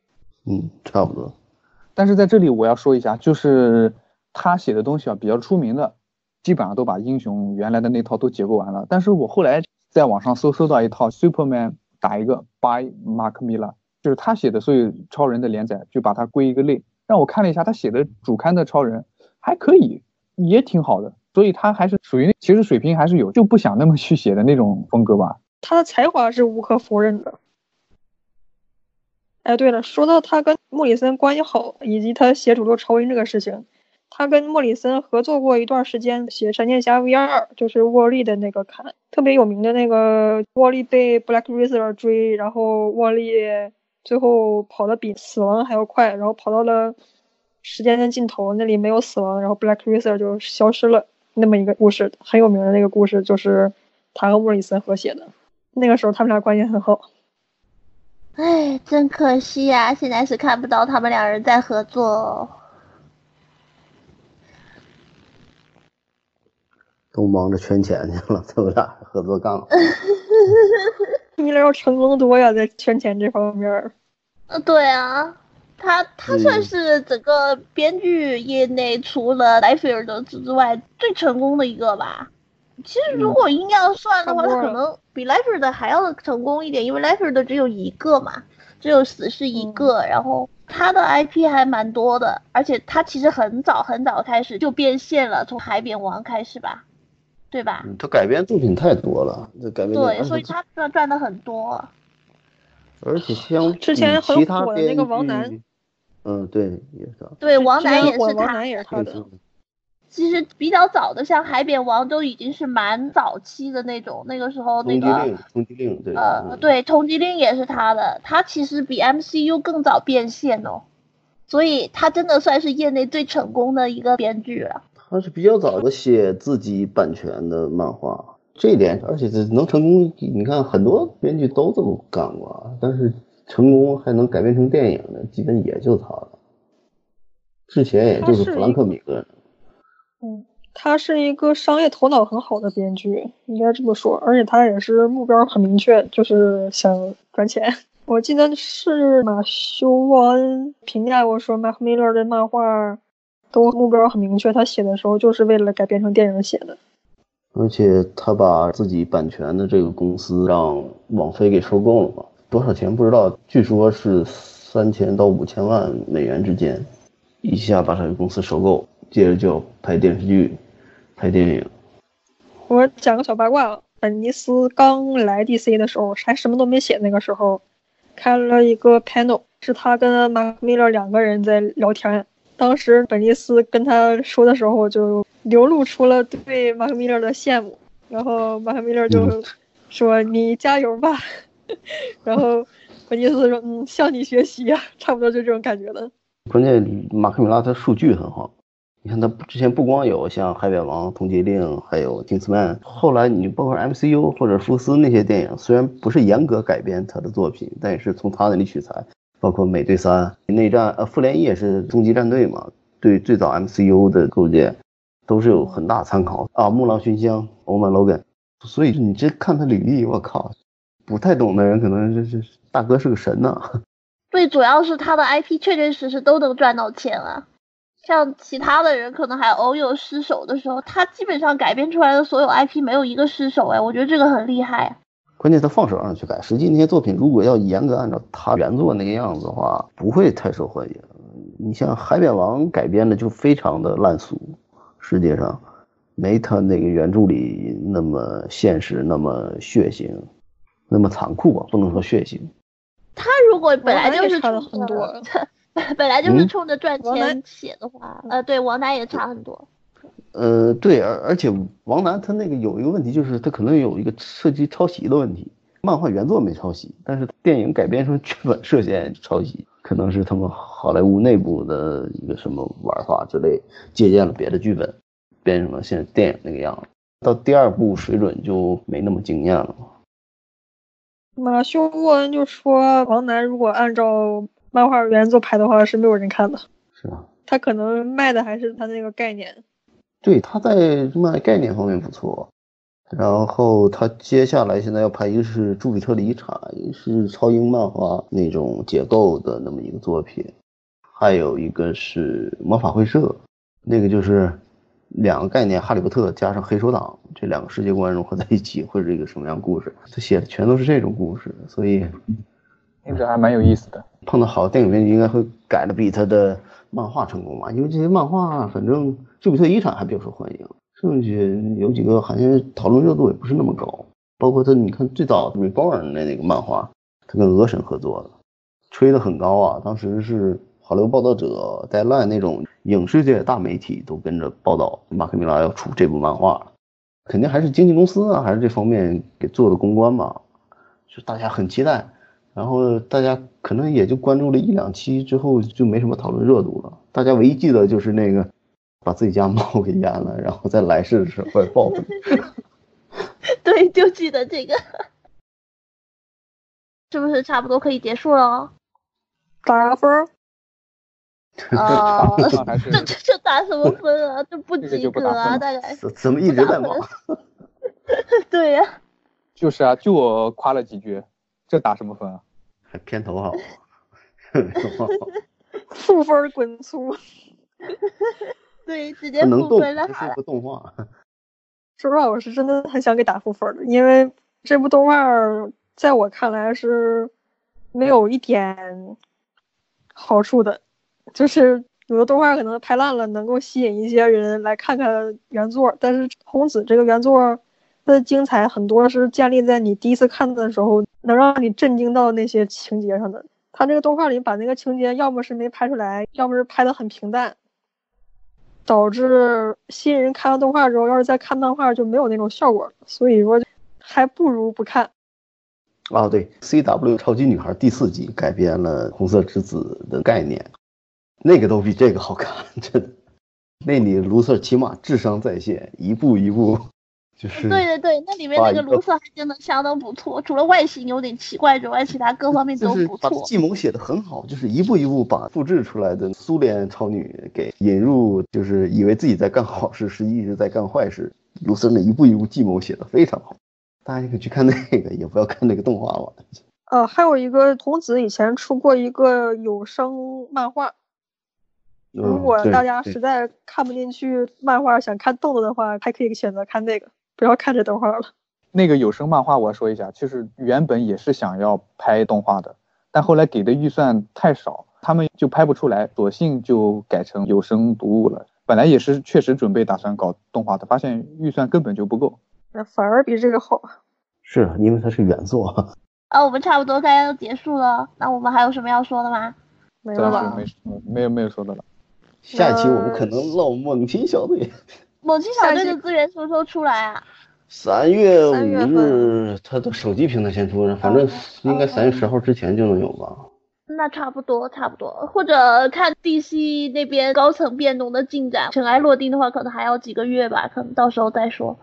嗯，差不多。但是在这里我要说一下，就是他写的东西啊比较出名的，基本上都把英雄原来的那套都解构完了。但是我后来在网上搜搜到一套 Superman 打一个 by Mark Miller，就是他写的所有超人的连载，就把它归一个类。让我看了一下他写的主刊的超人，还可以，也挺好的。所以他还是属于其实水平还是有，就不想那么去写的那种风格吧。他的才华是无可否认的。哎，对了，说到他跟莫里森关系好，以及他写《诅咒超人》这个事情，他跟莫里森合作过一段时间写《闪电侠 V 二》，就是沃利的那个刊，特别有名的那个沃利被 Black Racer 追，然后沃利最后跑得比死亡还要快，然后跑到了时间的尽头，那里没有死亡，然后 Black Racer 就消失了，那么一个故事，很有名的那个故事，就是他和莫里森合写的，那个时候他们俩关系很好。哎，真可惜呀！现在是看不到他们两人在合作，都忙着圈钱去了，他们俩合作干了。<laughs> 你俩要成功多呀，在圈钱这方面。呃，对啊，他他算是整个编剧业内除了莱菲尔德之外最成功的一个吧。其实如果硬要算的话，他可能比莱菲尔德还要成功一点，因为莱菲尔德只有一个嘛，只有死侍一个，然后他的 IP 还蛮多的，而且他其实很早很早开始就变现了，从海扁王开始吧，对吧？他改编作品太多了，这改编对，所以他赚赚的很多。而且像之前很火的那个王楠，嗯，对，也是。对，王楠也是他，王楠也是他的。其实比较早的，像《海扁王》都已经是蛮早期的那种，那个时候那个通缉令，对，呃，对，通缉令也是他的，他其实比 MCU 更早变现哦，所以他真的算是业内最成功的一个编剧了。他是比较早的写自己版权的漫画，这一点，而且这能成功，你看很多编剧都这么干过，但是成功还能改编成电影的，基本也就他了。之前也就是弗兰克·米勒。嗯，他是一个商业头脑很好的编剧，应该这么说。而且他也是目标很明确，就是想赚钱。<laughs> 我记得是马修·沃恩评价过说，麦克·米勒的漫画都目标很明确，他写的时候就是为了改编成电影写的。而且他把自己版权的这个公司让网飞给收购了嘛？多少钱不知道，据说是三千到五千万美元之间，一下把这个公司收购。接着就拍电视剧，拍电影。我讲个小八卦，本尼斯刚来 DC 的时候还什么都没写，那个时候开了一个 panel，是他跟马克米勒两个人在聊天。当时本尼斯跟他说的时候，就流露出了对马克米勒的羡慕。然后马克米勒就说：“你加油吧。” <laughs> 然后本尼斯说：“嗯，向你学习呀。”差不多就这种感觉的。关键马克米拉他数据很好。你看他之前不光有像《海扁王》《通缉令》，还有《金斯曼》，后来你包括 MCU 或者福斯那些电影，虽然不是严格改编他的作品，但也是从他那里取材，包括《美队三》内战，呃，《复联一》也是终极战队嘛，对最早 MCU 的构建都是有很大参考啊，《木狼寻香》《欧曼·罗根》，所以你这看他履历，我靠，不太懂的人可能这这大哥是个神呐。<laughs> 最主要是他的 IP 确确实实都能赚到钱啊。像其他的人可能还偶有失手的时候，他基本上改编出来的所有 IP 没有一个失手哎，我觉得这个很厉害。关键他放手让去改，实际那些作品如果要严格按照他原作那个样子的话，不会太受欢迎。你像《海扁王》改编的就非常的烂俗，世界上没他那个原著里那么现实、那么血腥、那么残酷吧？不能说血腥。他如果本来就是差了很多。<laughs> 本来就是冲着赚钱写的话，呃，对，王楠也差很多。呃，对，而而且王楠他那个有一个问题，就是他可能有一个涉及抄袭的问题。漫画原作没抄袭，但是电影改编成剧本涉嫌抄袭，可能是他们好莱坞内部的一个什么玩法之类，借鉴了别的剧本，变成了现在电影那个样子。到第二部水准就没那么惊艳了。马修沃恩就说，王楠如果按照。漫画原作拍的话是没有人看的，是啊，他可能卖的还是他那个概念，对，他在卖概念方面不错，然后他接下来现在要拍一个是《朱比特的遗产》，一个是超英漫画那种结构的那么一个作品，还有一个是魔法会社，那个就是两个概念，哈利波特加上黑手党这两个世界观融合在一起会是一个什么样故事？他写的全都是这种故事，所以。听着还蛮有意思的。碰到好的电影编剧，应该会改的比他的漫画成功吧？因为这些漫画，反正《朱比特遗产》还比较受欢迎，剩下有几个好像讨论热度也不是那么高。包括他，你看最早《Reborn》的那个漫画，他跟俄神合作的，吹得很高啊。当时是好莱坞报道者、Deadline 那种影视界大媒体都跟着报道，马克·米拉要出这部漫画，肯定还是经纪公司啊，还是这方面给做的公关吧，就大家很期待。然后大家可能也就关注了一两期之后，就没什么讨论热度了。大家唯一记得就是那个把自己家猫给淹了，然后在来世的时候报复。<laughs> 对，就记得这个，<laughs> <laughs> 是不是差不多可以结束了？打个分儿。啊，<laughs> 这这这打什么分啊？<laughs> 这不及格啊，大概。怎么一直在忙？<laughs> 对呀。就是啊，就我夸了几句，这打什么分啊？还片头好，负分滚粗。对，直接负分了。这是个动画。说实话，我是真的很想给打负分的，因为这部动画在我看来是没有一点好处的。就是有的动画可能拍烂了，能够吸引一些人来看看原作，但是《红子》这个原作的精彩很多是建立在你第一次看的时候。能让你震惊到那些情节上的，他这个动画里把那个情节要么是没拍出来，要么是拍的很平淡，导致新人看完动画之后，要是再看漫画就没有那种效果所以说，还不如不看。啊，对，C W 超级女孩第四季改编了红色之子的概念，那个都比这个好看，<laughs> 真的。那里卢瑟起码智商在线，一步一步。就是对对对，那里面那个卢瑟还真的相当不错，除了外形有点奇怪之外，其他各方面都不错。计谋写的很好，就是一步一步把复制出来的苏联超女给引入，就是以为自己在干好事，实际一直在干坏事。卢瑟那一步一步计谋写的非常好，大家可以去看那个，也不要看那个动画了。呃，还有一个童子以前出过一个有声漫画，如果大家实在看不进去漫画，想看动作的话，还可以选择看那个。不要看这动画了。那个有声漫画，我说一下，就是原本也是想要拍动画的，但后来给的预算太少，他们就拍不出来，索性就改成有声读物了。本来也是确实准备打算搞动画的，发现预算根本就不够，那反而比这个好。是因为它是原作。<laughs> 啊，我们差不多该要结束了，那我们还有什么要说的吗？没有了？没没有没有说的了。下一期我们可能唠猛禽小队。猛禽小队的资源什么时候出来啊？三月五日，它的手机平台先出，反正应该三月十号之前就能有吧。那差不多，差不多，或者看 DC 那边高层变动的进展，尘埃落定的话，可能还要几个月吧，可能到时候再说。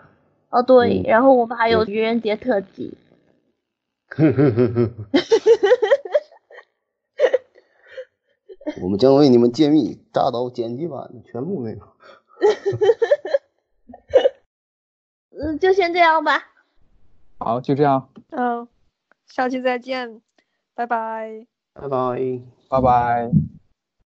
哦，对，然后我们还有愚人节特辑。<laughs> <laughs> 我们将为你们揭秘大刀剪辑版的全部内容。<laughs> 嗯，就先这样吧。好，就这样。嗯，下期再见，拜拜。拜拜，拜拜。